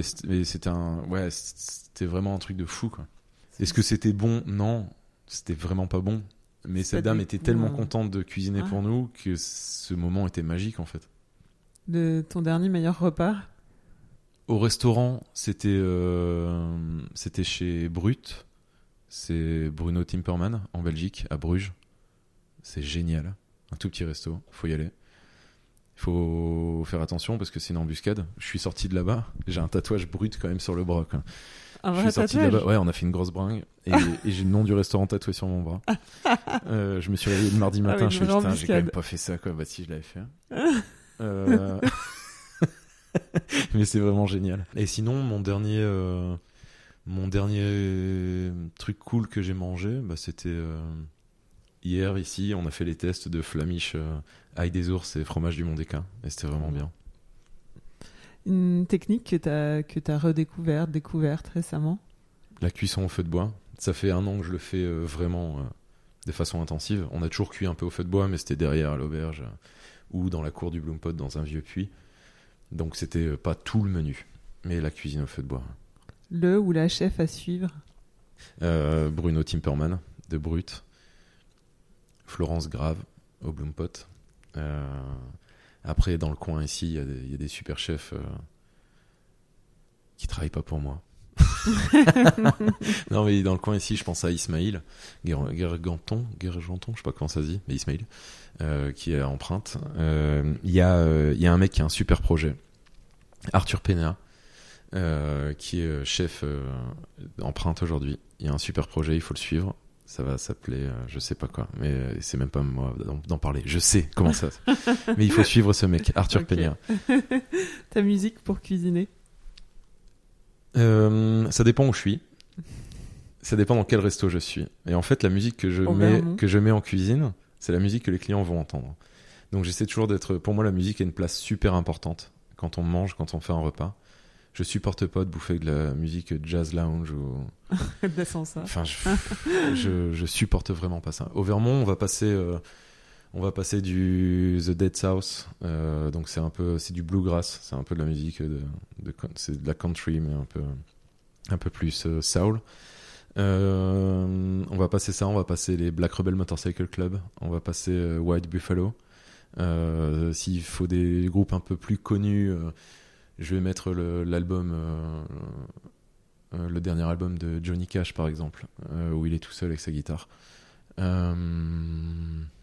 c'était un, ouais, c'était vraiment un truc de fou. Est-ce que c'était bon? Non, c'était vraiment pas bon. Mais cette dame était tellement contente de cuisiner pour nous que ce moment était magique en fait. De ton dernier meilleur repas? Au restaurant, c'était euh, c'était chez Brut. C'est Bruno Timperman en Belgique, à Bruges. C'est génial. Un tout petit resto, faut y aller. Il faut faire attention parce que c'est une embuscade. Je suis sorti de là-bas, j'ai un tatouage brut quand même sur le bras. Un Ouais, on a fait une grosse bringue et, j'ai le nom du restaurant tatoué sur mon bras. Euh, je me suis réveillé le mardi matin, ah je me suis dit, j'ai quand même pas fait ça, quoi. Bah, si, je l'avais fait. euh... Mais c'est vraiment génial. Et sinon, mon dernier, euh, mon dernier truc cool que j'ai mangé, bah, c'était hier ici. On a fait les tests de flamiche ail des ours et fromage du Mont-des-Quins. Et c'était vraiment bien. Une technique que tu as, que as redécouverte, découverte récemment? La cuisson au feu de bois. Ça fait un an que je le fais euh, vraiment euh, de façon intensive. On a toujours cuit un peu au feu de bois, mais c'était derrière à l'auberge euh, ou dans la cour du Bloompot dans un vieux puits. Donc c'était pas tout le menu, mais la cuisine au feu de bois. Le ou la chef à suivre? Bruno Timperman de Brut. Florence Grave au Bloompot. Euh, après, dans le coin ici, il y, a des- il y a des super chefs euh, qui travaillent pas pour moi. non, mais dans le coin ici, je pense à Ismail Guer- Guerganton, Guerganton, je sais pas comment ça se dit, mais Ismail, euh, qui est à Empreinte. Euh, Il y, euh, y a un mec qui a un super projet, Arthur Pena, qui est chef d'Empreinte aujourd'hui. Il y a un super projet, il faut le suivre. Ça va s'appeler, euh, je sais pas quoi, mais euh, c'est même pas moi d'en- parler. Je sais comment ça. mais il faut suivre ce mec, Arthur Ok. Pena. Ta musique pour cuisiner? Euh, ça dépend où je suis. Ça dépend dans quel resto je suis. Et en fait, la musique que je mets que je mets en cuisine, c'est la musique que les clients vont entendre. Donc j'essaie toujours d'être. Pour moi, la musique a une place super importante quand on mange, quand on fait un repas. Je supporte pas de bouffer de la musique jazz lounge ou. D'ascenseur. Enfin, je, je, je supporte vraiment pas ça. Au Vermont, on va passer, euh, on va passer du The Dead South. euh, donc c'est un peu, c'est du bluegrass. C'est un peu de la musique de, c'est de la country, mais un peu, un peu plus euh, soul. On va passer ça. On va passer les Black Rebel Motorcycle Club. On va passer White Buffalo. S'il faut des groupes un peu plus connus, je vais mettre le- l'album. euh, euh, le dernier album de Johnny Cash par exemple, euh, où il est tout seul avec sa guitare.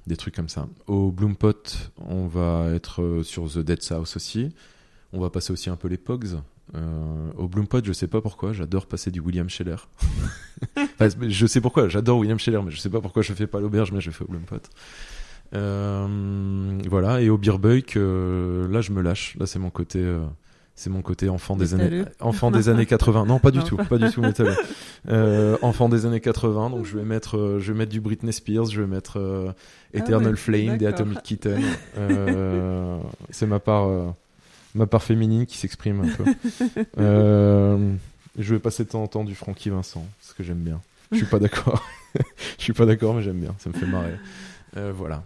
Des trucs comme ça. Au Bloompot, on va être sur The Dead South aussi. On va passer aussi un peu les Pogs. Euh, au Bloompot, je sais pas pourquoi, j'adore passer du William Scheller. Enfin, je sais pourquoi, j'adore William Scheller, mais je sais pas pourquoi je fais pas l'auberge, mais je fais au Bloompot. Euh, voilà, et au Beerbuck, euh, là je me lâche. Là c'est mon côté, c'est mon côté enfant des années, enfant des années 80. Non, pas du Non. tout, pas du tout métalleux. Euh, enfant des années 80, donc je vais mettre, euh, je vais mettre du Britney Spears, je vais mettre euh, Ah Eternal ouais, Flame des. Atomic Kitten. Euh, c'est ma part, ma part féminine qui s'exprime un peu. Je vais passer de temps en temps du Frankie Vincent, ce que j'aime bien. Je suis pas d'accord. Je suis pas d'accord, mais j'aime bien. Ça me fait marrer. Voilà.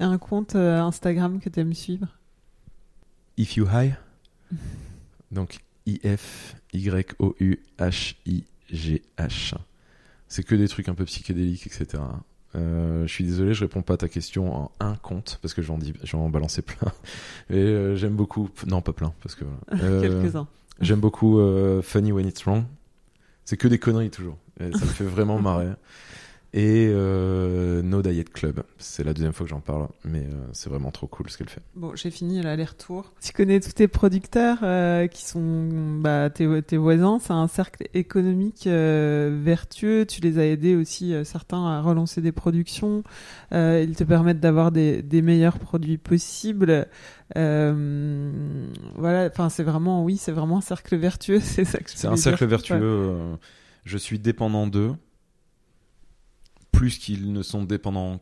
Un compte Instagram que tu aimes suivre? If You High? Donc I-F Y-O-U-H-I-G-H. C'est que des trucs un peu psychédéliques, etc. Euh, je suis désolé, je réponds pas à ta question en un compte parce que j'en dis, j'en balancer plein. Et euh, j'aime beaucoup, non pas plein parce que voilà. Euh, Quelques-uns. J'aime beaucoup euh, Funny When It's Wrong. C'est que des conneries toujours. Et ça me fait vraiment marrer. Et euh, No Diet Club. C'est la deuxième fois que j'en parle, mais euh, c'est vraiment trop cool ce qu'elle fait. Bon, j'ai fini l'aller-retour. Tu connais tous tes producteurs euh, qui sont bah, tes, tes voisins. C'est un cercle économique euh, vertueux. Tu les as aidés aussi, euh, certains, à relancer des productions. Euh, ils te permettent d'avoir des, des meilleurs produits possibles. Euh, voilà, enfin, c'est vraiment, oui, c'est vraiment un cercle vertueux. C'est ça que je C'est un cercle vertueux. Ouais. euh, je suis dépendant d'eux, plus qu'ils ne sont dépendants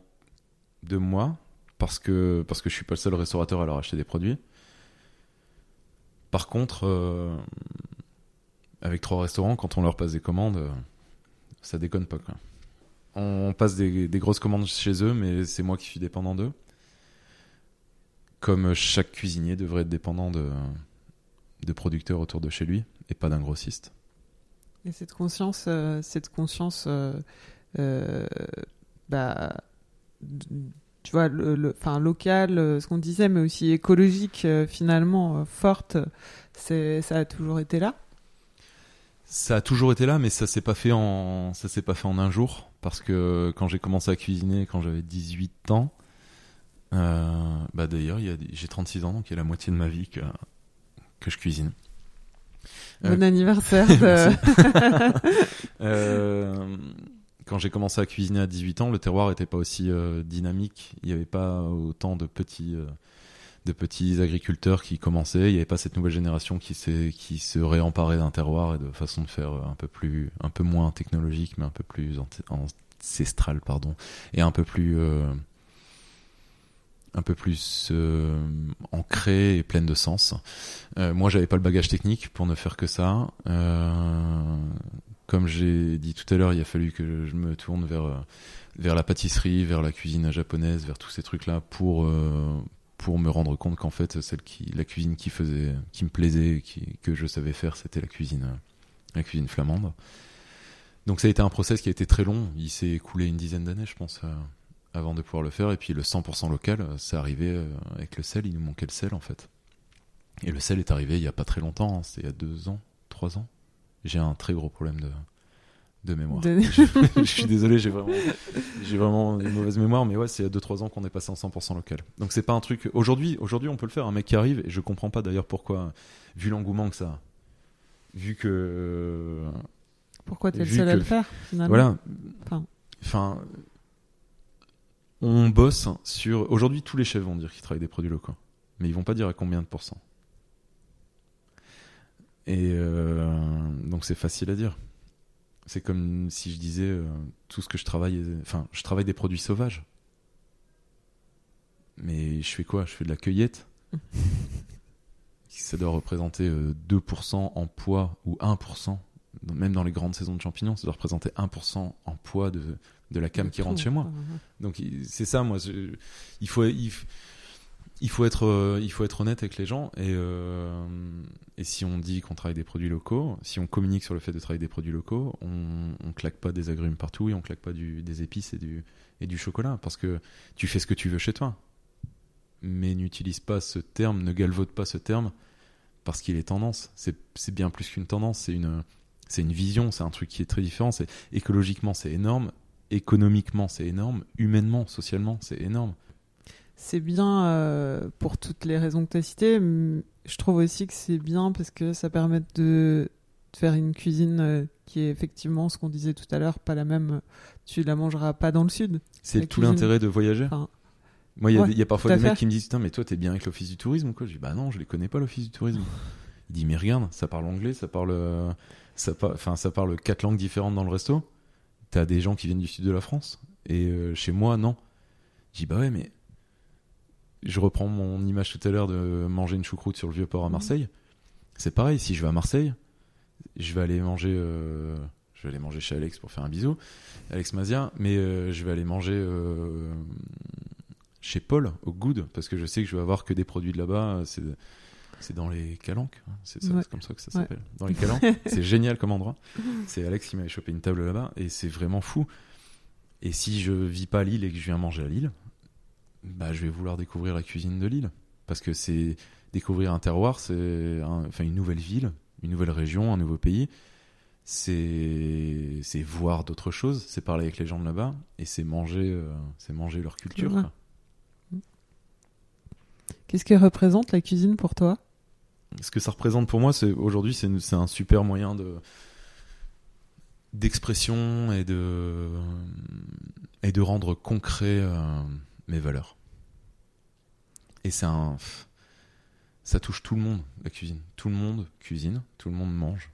de moi, parce que, parce que je suis pas le seul restaurateur à leur acheter des produits. Par contre, euh, avec trois restaurants, quand on leur passe des commandes, euh, ça déconne pas. On passe des, grosses commandes chez eux, mais c'est moi qui suis dépendant d'eux. Comme chaque cuisinier devrait être dépendant de, producteurs autour de chez lui, et pas d'un grossiste. Et cette conscience, euh, cette conscience, bah, d- tu vois, le, le- enfin local, euh, ce qu'on disait, mais aussi écologique, euh, finalement euh, forte, c'est, ça a toujours été là. Ça a toujours été là, mais ça s'est pas fait en ça s'est pas fait en un jour parce que quand j'ai commencé à cuisiner quand j'avais 18 ans, euh, bah d'ailleurs il y a des- j'ai 36 ans donc il y a la moitié de ma vie que que je cuisine. Euh, Bon anniversaire. De- Euh, quand j'ai commencé à cuisiner à 18 ans, le terroir était pas aussi euh, dynamique. Il n'y avait pas autant de petits, euh, de petits agriculteurs qui commençaient. Il n'y avait pas cette nouvelle génération qui, se réemparait d'un terroir et de façon de faire euh, un peu plus, un peu moins technologique, mais un peu plus ancestrale, pardon, et un peu plus, un peu plus ancrée et pleine de sens. Euh, moi, j'avais pas le bagage technique pour ne faire que ça. Comme j'ai dit tout à l'heure, il a fallu que je me tourne vers euh, la pâtisserie, vers la cuisine japonaise, vers tous ces trucs-là pour euh, pour me rendre compte qu'en fait, celle qui la cuisine qui faisait, qui me plaisait, que je savais faire, c'était la cuisine euh, la cuisine flamande. Donc ça a été un process qui a été très long. Il s'est écoulé une dizaine d'années, je pense, avant de pouvoir le faire. Et puis le 100% local, arrivé euh, avec le sel. Il nous manquait le sel en fait. Et le sel est arrivé il y a pas très longtemps. hein, C'était il y a deux ans, trois ans. J'ai un très gros problème de, de mémoire. De- je suis désolé, j'ai vraiment, j'ai vraiment une mauvaise mémoire, mais ouais, c'est il y a 2-3 ans qu'on est passé en 100% local. Donc c'est pas un truc. Aujourd'hui, aujourd'hui, on peut le faire. Un mec qui arrive, et je comprends pas d'ailleurs pourquoi, vu l'engouement que ça, a, vu que, Pourquoi t'es le seul à le faire finalement voilà, Enfin. enfin, on bosse sur. Aujourd'hui, tous les chefs vont dire qu'ils travaillent des produits locaux, mais ils vont pas dire à combien de pourcents. Et euh, donc c'est facile à dire. C'est comme si je disais euh, tout ce que je travaille, enfin, je travaille des produits sauvages. Mais je fais quoi? Je fais de la cueillette. ça doit représenter euh, 2% en poids ou 1%, même dans les grandes saisons de champignons, ça doit représenter 1% en poids de, de la cam qui rentre chez moi. Donc c'est ça, moi. je- il faut, il, il faut être, euh, il faut être honnête avec les gens. Et, euh, et si on dit qu'on travaille des produits locaux, si on communique sur le fait de travailler des produits locaux, on, on claque pas des agrumes partout et on claque pas des épices et du, et du chocolat, parce que tu fais ce que tu veux chez toi. Mais n'utilise pas ce terme, ne galvaude pas ce terme, parce qu'il est tendance. C'est c'est bien plus qu'une tendance, c'est une, c'est une vision, c'est un truc qui est très différent. C'est écologiquement, c'est énorme économiquement c'est énorme, humainement, socialement c'est énorme. C'est bien euh, pour toutes les raisons que tu as citées. Je trouve aussi que c'est bien parce que ça permet de, de faire une cuisine euh, qui est effectivement ce qu'on disait tout à l'heure, pas la même. Tu la mangeras pas dans le sud. C'est tout l'intérêt de voyager. Enfin, Moi, il y a, ouais, il y a parfois des mecs qui me disent Putain, mais toi, t'es bien avec l'office du tourisme ou quoi Je dis Bah non, je les connais pas, l'office du tourisme. Il dit Mais regarde, ça parle anglais, ça parle, euh, ça, par- enfin, ça parle quatre langues différentes dans le resto. T'as des gens qui viennent du sud de la France. Et euh, chez moi, non. Je dis Bah ouais, mais. Je reprends mon image tout à l'heure de manger une choucroute sur le vieux port à Marseille. C'est pareil, si je vais à Marseille, je vais aller manger. euh, je vais aller manger chez Alex pour faire un bisou, Alex Mazia, mais euh, je vais aller manger euh, chez Paul au Good parce que je sais que je vais avoir que des produits de là-bas. C'est c'est dans les Calanques, hein, c'est Ouais. comme ça que ça Ouais. s'appelle. Dans les Calanques, c'est génial comme endroit. C'est Alex qui m'avait chopé une table là-bas et c'est vraiment fou. Et si je vis pas à Lille et que je viens manger à Lille, bah je vais vouloir découvrir la cuisine de Lille parce que c'est découvrir un terroir, c'est un- enfin une nouvelle ville, une nouvelle région, un nouveau pays. C'est c'est voir d'autres choses, c'est parler avec les gens de là-bas et c'est manger euh, c'est manger leur culture. Quoi. Qu'est-ce que représente la cuisine pour toi? Ce que ça représente pour moi, c'est aujourd'hui, c'est c'est un super moyen de d'expression et de et de rendre concret euh, mes valeurs. Et c'est un ça touche tout le monde la cuisine. Tout le monde cuisine, tout le monde mange.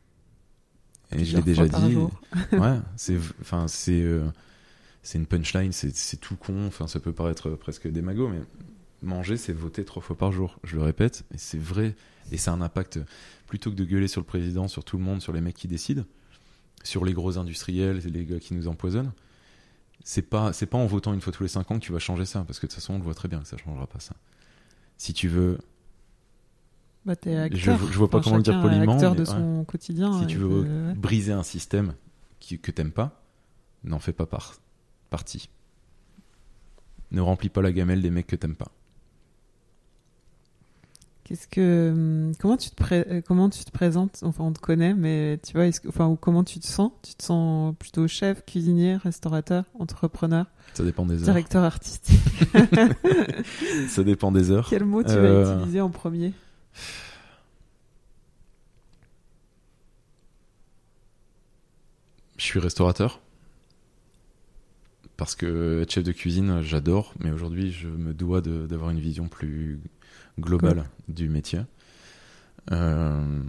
Et je l'ai déjà dit. ouais, c'est enfin c'est euh, c'est une punchline, c'est c'est tout con. Enfin, ça peut paraître presque démago, mais manger, c'est voter trois fois par jour. Je le répète, et c'est vrai. Et ça a un impact plutôt que de gueuler sur le président, sur tout le monde, sur les mecs qui décident, sur les gros industriels, les gars qui nous empoisonnent. C'est pas c'est pas en votant une fois tous les cinq ans que tu vas changer ça, parce que de toute façon, on le voit très bien que ça changera pas ça. Si tu veux Bah, acteur. je vois pas comment le dire poliment, acteur mais de ouais. son quotidien. Si tu veux ouais. briser un système qui, que t'aimes pas, n'en fais pas par- partie. Ne remplis pas la gamelle des mecs que t'aimes pas. Qu'est-ce que hum, comment tu te pré- euh, comment tu te présentes? Enfin, on te connaît, mais tu vois, est-ce que- enfin, ou comment tu te sens? Tu te sens plutôt chef, cuisinier, restaurateur, entrepreneur, Ça dépend des heures. directeur artistique? Ça dépend des heures. Quel mot tu Euh, vas utiliser en premier? Je suis restaurateur. Parce que être chef de cuisine, j'adore, mais aujourd'hui, je me dois d'avoir une vision plus globale du métier. Euh,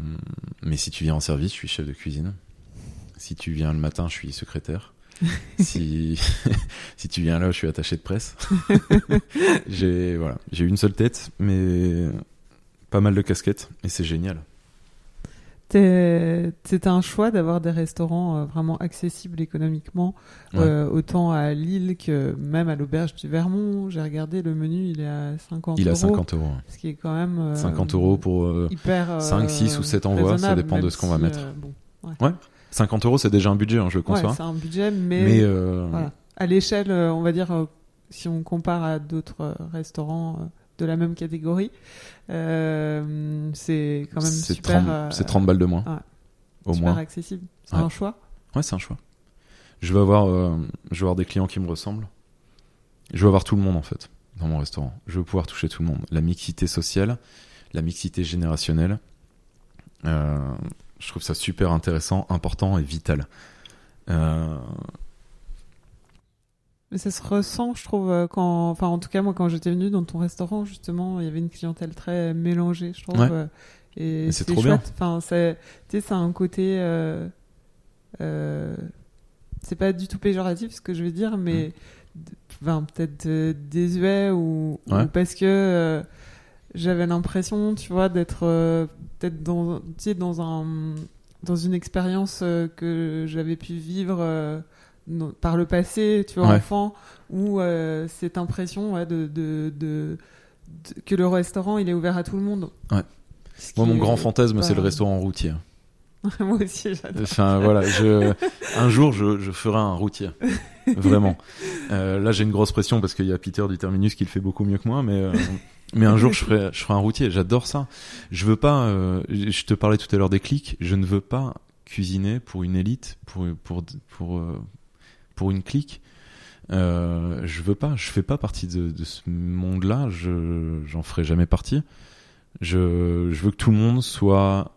mais si tu viens en service, je suis chef de cuisine. Si tu viens le matin, je suis secrétaire. si, si tu viens là, je suis attaché de presse. j'ai voilà, j'ai une seule tête, mais pas mal de casquettes, et c'est génial. C'était un choix d'avoir des restaurants euh, vraiment accessibles économiquement, Ouais. euh, autant à Lille que même à l'auberge du Vermont. J'ai regardé le menu, il est à 50 Il euros. a 50 euros. Ce qui est quand même. euh, 50 euros pour euh, hyper. euh, 5, 6 ou 7 envois, ça dépend de ce qu'on va mettre. euh, bon, 50 euros, c'est déjà un budget, hein, je le ouais, conçois. c'est un budget, mais, mais euh, voilà. à l'échelle, euh, on va dire, euh, si on compare à d'autres euh, restaurants euh, de la même catégorie, euh, c'est quand même C'est super, 30, euh, c'est 30 balles de moins. ouais. Au super moins. accessible. C'est Ouais. un choix. Ouais, c'est un choix. Je veux avoir, euh, je veux avoir des clients qui me ressemblent. Je veux avoir tout le monde en fait dans mon restaurant. Je veux pouvoir toucher tout le monde. La mixité sociale, la mixité générationnelle. Euh, je trouve ça super intéressant, important et vital. Mais ça se ressent, je trouve, euh, quand, enfin, en tout cas, moi, quand j'étais venue dans ton restaurant, justement, il y avait une clientèle très mélangée, je trouve. Ouais. euh, Et c'est trop chouette. Enfin, c'est, tu sais, c'est un côté, euh, euh, c'est pas du tout péjoratif ce que je veux dire, mais, enfin, peut-être euh, désuet ou, ou parce que euh, j'avais l'impression, tu vois, d'être peut-être dans, tu sais, dans un, dans une expérience que j'avais pu vivre. Par le passé, tu vois, Ouais. enfant, où euh, cette impression ouais, de, de, de- de- que le restaurant il est ouvert à tout le monde. Ouais. Moi, mon est grand fantasme, pas- c'est le restaurant routier. moi aussi, j'adore. Enfin voilà, je, un jour je, je ferai un routier, vraiment. Euh, là j'ai une grosse pression parce qu'il y a Peter du Terminus qui le fait beaucoup mieux que moi, mais euh, mais un jour je ferai je ferai un routier. J'adore ça. Je veux pas. euh, je te parlais tout à l'heure des clics. Je ne veux pas cuisiner pour une élite, pour pour pour pour une clique. Euh, je veux pas. Je fais pas partie de, de ce monde-là. Je j'en ferai jamais partie. Je je veux que tout le monde soit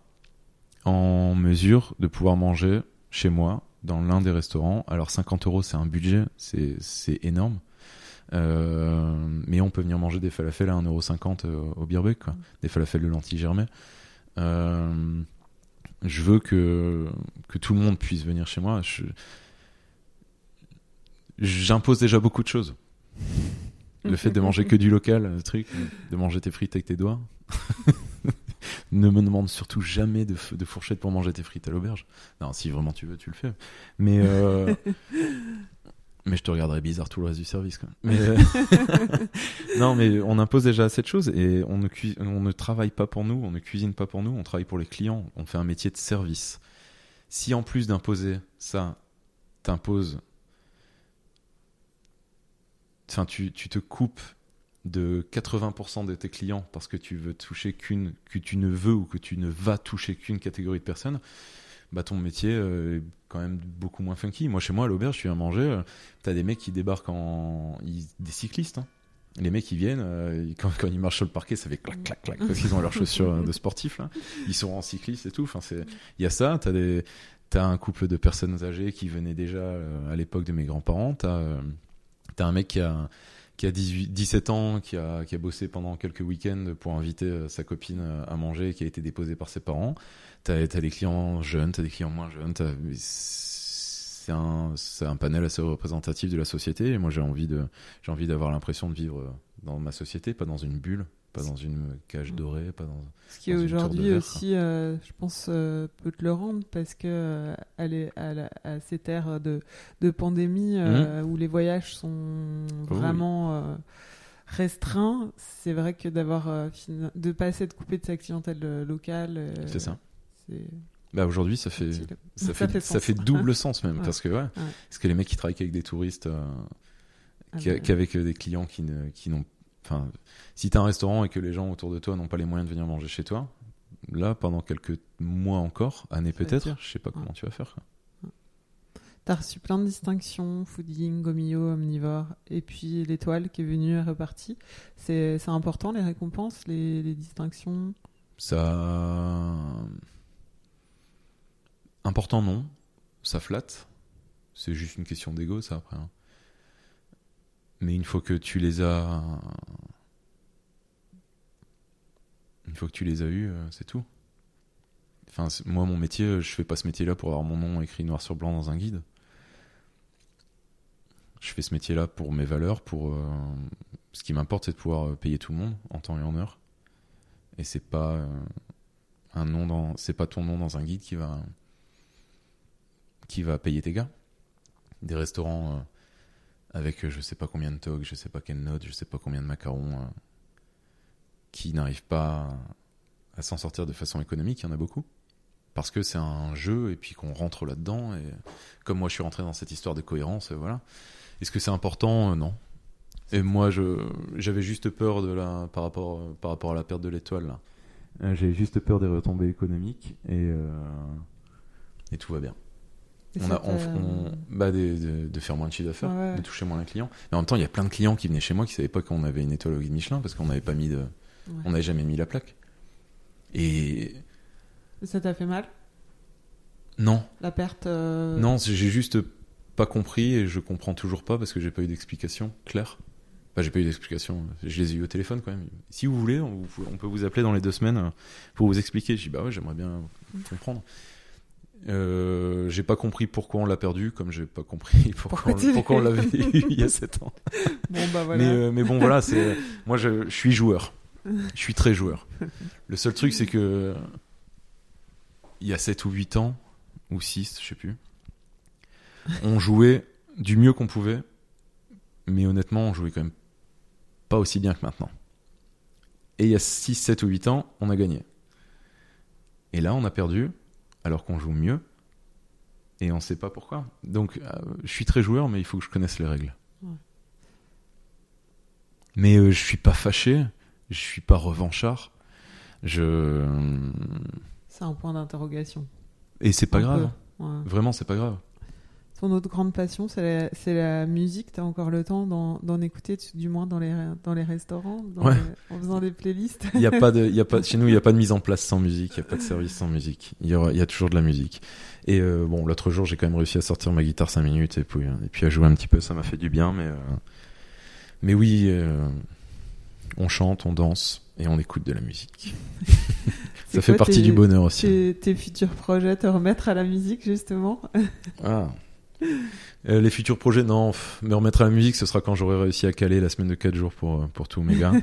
en mesure de pouvoir manger chez moi dans l'un des restaurants. Alors 50 euros c'est un budget, c'est c'est énorme. Euh, mais on peut venir manger des falafels à 1,50€ euh, au Birbeck, quoi. Des falafels de lentilles germées. Euh, je veux que, que tout le monde puisse venir chez moi. Je- J'impose déjà beaucoup de choses. Le fait de manger que du local, le truc, de manger tes frites avec tes doigts. ne me demande surtout jamais de, fourchette pour manger tes frites à l'auberge. Non, si vraiment tu veux, tu le fais. Mais euh, mais je te regarderai bizarre tout le reste du service. Quoi. Mais euh, non, mais on impose déjà assez de choses et on ne on ne travaille pas pour nous, on ne cuisine pas pour nous, on travaille pour les clients. On fait un métier de service. Si en plus d'imposer ça, t'imposes, enfin tu, te coupes de 80% de tes clients parce que tu veux toucher qu'une, que tu ne veux ou que tu ne vas toucher qu'une catégorie de personnes, bah ton métier euh, est quand même beaucoup moins funky. Moi, chez moi, à l'auberge, je suis à manger, euh, t'as des mecs qui débarquent en. des cyclistes, hein. Les mecs, ils viennent, euh, quand, ils marchent sur le parquet, ça fait clac, clac, clac, parce qu'ils ont leurs chaussures de sportifs. Ils sont en cycliste et tout. Enfin, c'est, il y a ça, t'as des, t'as un couple de personnes âgées qui venaient déjà à l'époque de mes grands-parents, t'as un mec qui a, qui a 18, 17 ans, qui a, qui a bossé pendant quelques week-ends pour inviter euh, sa copine euh, à manger, qui a été déposé par ses parents. T'as as des clients jeunes, t'as des clients moins jeunes. C'est un, un panel assez représentatif de la société. Et moi, j'ai envie de, j'ai envie d'avoir l'impression de vivre dans ma société, pas dans une bulle, pas dans une cage dorée, pas dans. Ce qui de aujourd'hui aussi, euh, je pense, euh, peut te le rendre parce que est à, la- à ces terres de, de pandémie euh, où les voyages sont. Oh oui. vraiment euh, restreints, c'est vrai que d'avoir euh, de pas s'être coupé de sa clientèle euh, locale, euh, C'est ça. Bah aujourd'hui, ça fait, ça fait, ça fait double sens même, Ouais. parce que ouais, parce que les mecs qui travaillent qu'avec des touristes, Ah, mais- qu'avec des clients qui ne, qui n'ont, enfin, si t'as un restaurant et que les gens autour de toi n'ont pas les moyens de venir manger chez toi, là, pendant quelques mois encore, années peut-être, je sais pas comment tu vas faire. quoi. T'as reçu plein de distinctions, fooding, gomillo, omnivore, et puis l'étoile qui est venue et repartie. C'est c'est important les récompenses, les, les distinctions? Ça, important non, ça flatte. C'est juste une question d'ego, ça après. hein. Mais une fois que tu les as, une fois que tu les as eus, euh, c'est tout. Enfin, moi, mon métier, je fais pas ce métier-là pour avoir mon nom écrit noir sur blanc dans un guide. Je fais ce métier-là pour mes valeurs, pour euh, ce qui m'importe, c'est de pouvoir euh, payer tout le monde en temps et en heure. Et c'est pas un nom dans, c'est pas ton nom dans un guide qui va, qui va payer tes gars. Des restaurants avec euh, je sais pas combien de togs, je sais pas quelle note, je sais pas combien de macarons, euh, qui n'arrivent pas à, s'en sortir de façon économique, il y en a beaucoup. Parce que c'est un jeu et puis qu'on rentre là-dedans. Et comme moi je suis rentré dans cette histoire de cohérence, euh, voilà. Est-ce que c'est important? Non. Et moi, j'avais juste peur de la par rapport par rapport à la perte de l'étoile là. Euh, J'avais juste peur des retombées économiques et euh, et tout va bien. On a on, bah de, de faire moins de chiffre d'affaires, ouais. de toucher moins les clients. Mais en même temps, il y a plein de clients qui venaient chez moi qui savaient pas qu'on avait une étoile au guide Michelin parce qu'on n'avait pas mis de Ouais. on n'avait jamais mis la plaque. Et Ça t'a fait mal? Non, La perte euh, Non, j'ai juste pas compris et je comprends toujours pas parce que j'ai pas eu d'explication claire. Enfin, j'ai pas eu d'explication. Je les ai eu au téléphone quand même. Si vous voulez, on, peut vous appeler dans les deux semaines euh, pour vous expliquer. Je dis bah ouais, j'aimerais bien comprendre. Euh, j'ai pas compris pourquoi on l'a perdu, comme j'ai pas compris pourquoi, Pourquoi on, pourquoi on l'avait eu il y a 7 ans. Bon, bah voilà. Mais, euh, mais bon, voilà, c'est moi je, je suis joueur. Je suis très joueur. Le seul truc, c'est que il y a 7 ou 8 ans, ou 6, je sais plus, on jouait du mieux qu'on pouvait, mais honnêtement, on jouait quand même pas aussi bien que maintenant. Et il y a 6, 7 ou 8 ans, on a gagné. Et là, on a perdu, alors qu'on joue mieux, et on sait pas pourquoi. Donc, euh, je suis très joueur, mais il faut que je connaisse les règles. Mais euh, je suis pas fâché, je suis pas revanchard. Je C'est un point d'interrogation. et c'est pas Un grave. ouais. Vraiment, c'est pas grave. Ton autre grande passion, c'est la, musique. T'as encore le temps d'en, écouter, tu- du moins dans les, dans les restaurants, dans Ouais. les- en faisant des playlists. Il y a pas de, il y a pas chez nous, il y a pas de mise en place sans musique, il y a pas de service sans musique. Il y aura, il y a toujours de la musique. Et euh, bon, l'autre jour, j'ai quand même réussi à sortir ma guitare 5 minutes et puis et puis à jouer un petit peu, ça m'a fait du bien. Mais euh, mais oui, euh, on chante, on danse et on écoute de la musique. Ça fait partie du bonheur aussi. Tes, tes futurs projets, te remettre à la musique, justement? Ah. Euh, les futurs projets, non. pff, Me remettre à la musique, ce sera quand j'aurai réussi à caler la semaine de 4 jours pour, euh, pour tous mes gars.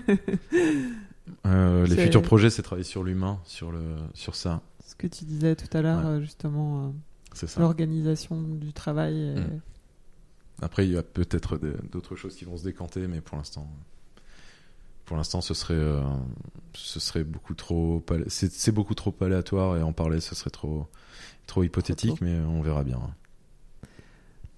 Euh, les futurs projets, c'est travailler sur l'humain, sur, le, sur ça. Ce que tu disais tout à l'heure, Ouais. justement, euh, C'est ça. l'organisation du travail. et- Mm. Après, il y a peut-être d'autres choses qui vont se décanter, mais pour l'instant, pour l'instant, ce serait, ce serait beaucoup trop, c'est beaucoup trop aléatoire et en parler, ce serait trop, trop hypothétique, mais on verra bien.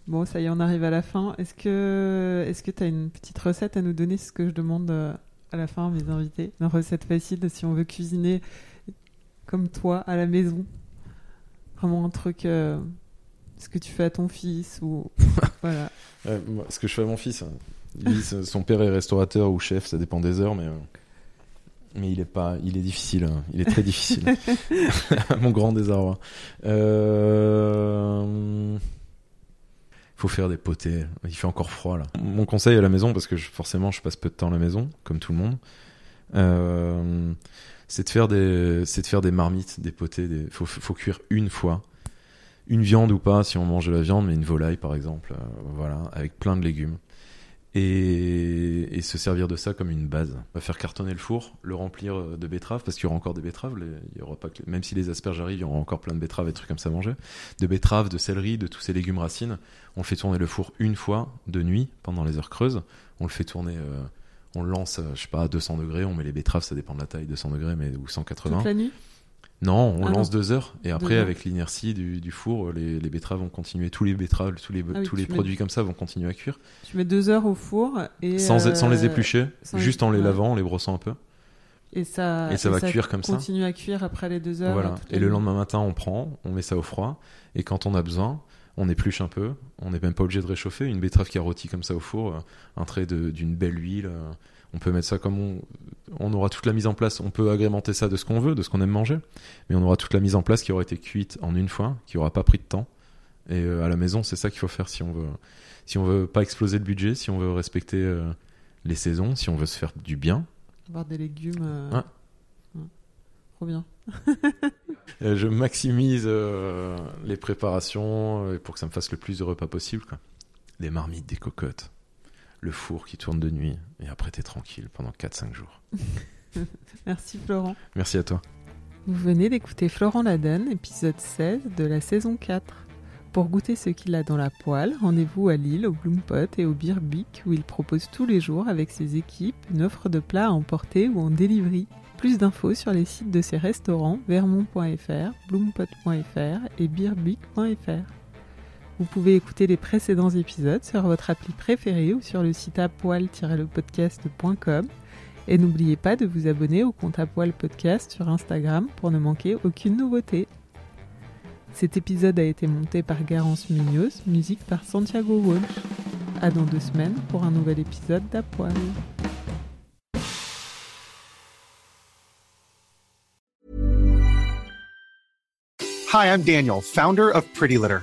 Bon, ça y est, on arrive à la fin. Est-ce que est-ce que tu as une petite recette à nous donner? C'est ce que je demande euh, à la fin à mes invités. Une recette facile si on veut cuisiner comme toi à la maison. Vraiment un truc. euh, ce que tu fais à ton fils ou. voilà. Moi, ce que je fais à mon fils, hein, lui, son père est restaurateur ou chef, ça dépend des heures, mais euh, mais il est pas, il est difficile, hein, il est très difficile, mon grand désarroi. Euh... Faut faire des potées. Il fait encore froid là. Mon conseil à la maison, parce que forcément je passe peu de temps à la maison, comme tout le monde, euh, c'est de faire des, c'est de faire des marmites, des potées. Des... Faut, faut cuire une fois une viande ou pas, si on mange de la viande, mais une volaille par exemple, euh, voilà, avec plein de légumes. Et, et se servir de ça comme une base. On va faire cartonner le four, le remplir euh, de betteraves, parce qu'il y aura encore des betteraves, il y aura pas que même si les asperges arrivent, il y aura encore plein de betteraves et trucs comme ça à manger. De betteraves, de céleri, de tous ces légumes racines. On fait tourner le four une fois, de nuit, pendant les heures creuses. On le fait tourner, euh, on le lance, euh, je sais pas, à 200 degrés, on met les betteraves, ça dépend de la taille, 200 degrés, mais, ou 180. Toute la nuit? Non, on Ah lance non. deux heures et après Deux avec l'inertie du, du four, les, les betteraves vont continuer, tous les betteraves, tous les, Ah oui, tous les tu mets- produits comme ça vont continuer à cuire Tu mets deux heures au four et. sans, euh, sans les éplucher, sans les- juste en les ouais. lavant, en les brossant un peu. Et ça, Et ça va cuire comme ça. Continue à cuire après les deux heures. Voilà. la Et le lendemain matin, on prend, on met ça au froid et quand on a besoin, on épluche un peu. On n'est même pas obligé de réchauffer. Une betterave qui a rôti comme ça au four, euh, un trait d'une belle huile. On peut mettre ça comme on, on aura toute la mise en place. On peut agrémenter ça de ce qu'on veut, de ce qu'on aime manger, mais on aura toute la mise en place qui aura été cuite en une fois, qui aura pas pris de temps. Et euh, à la maison, c'est ça qu'il faut faire si on veut, si on veut pas exploser le budget, si on veut respecter euh, les saisons, si on veut se faire du bien. Avoir des légumes. euh, Ouais. ouais. Trop bien. Je maximise euh, les préparations pour que ça me fasse le plus de repas possible. Quoi. Des marmites, des cocottes, le four qui tourne de nuit, et après t'es tranquille pendant 4-5 jours. Merci Florent. Merci à toi. Vous venez d'écouter Florent Laden, épisode 16 de la saison 4. Pour goûter ce qu'il a dans la poêle, rendez-vous à Lille, au Bloompot et au Beerbic, où il propose tous les jours avec ses équipes une offre de plats à emporter ou en delivery. Plus d'infos sur les sites de ses restaurants vermont.fr, bloompot.fr et beerbic.fr. Vous pouvez écouter les précédents épisodes sur votre appli préférée ou sur le site apoil-lepodcast.com. Et n'oubliez pas de vous abonner au compte Apoil Podcast sur Instagram pour ne manquer aucune nouveauté. Cet épisode a été monté par Garance Munoz, musique par Santiago Walsh. À dans deux semaines pour un nouvel épisode d'Apoil. Hi, I'm Daniel, founder of Pretty Litter.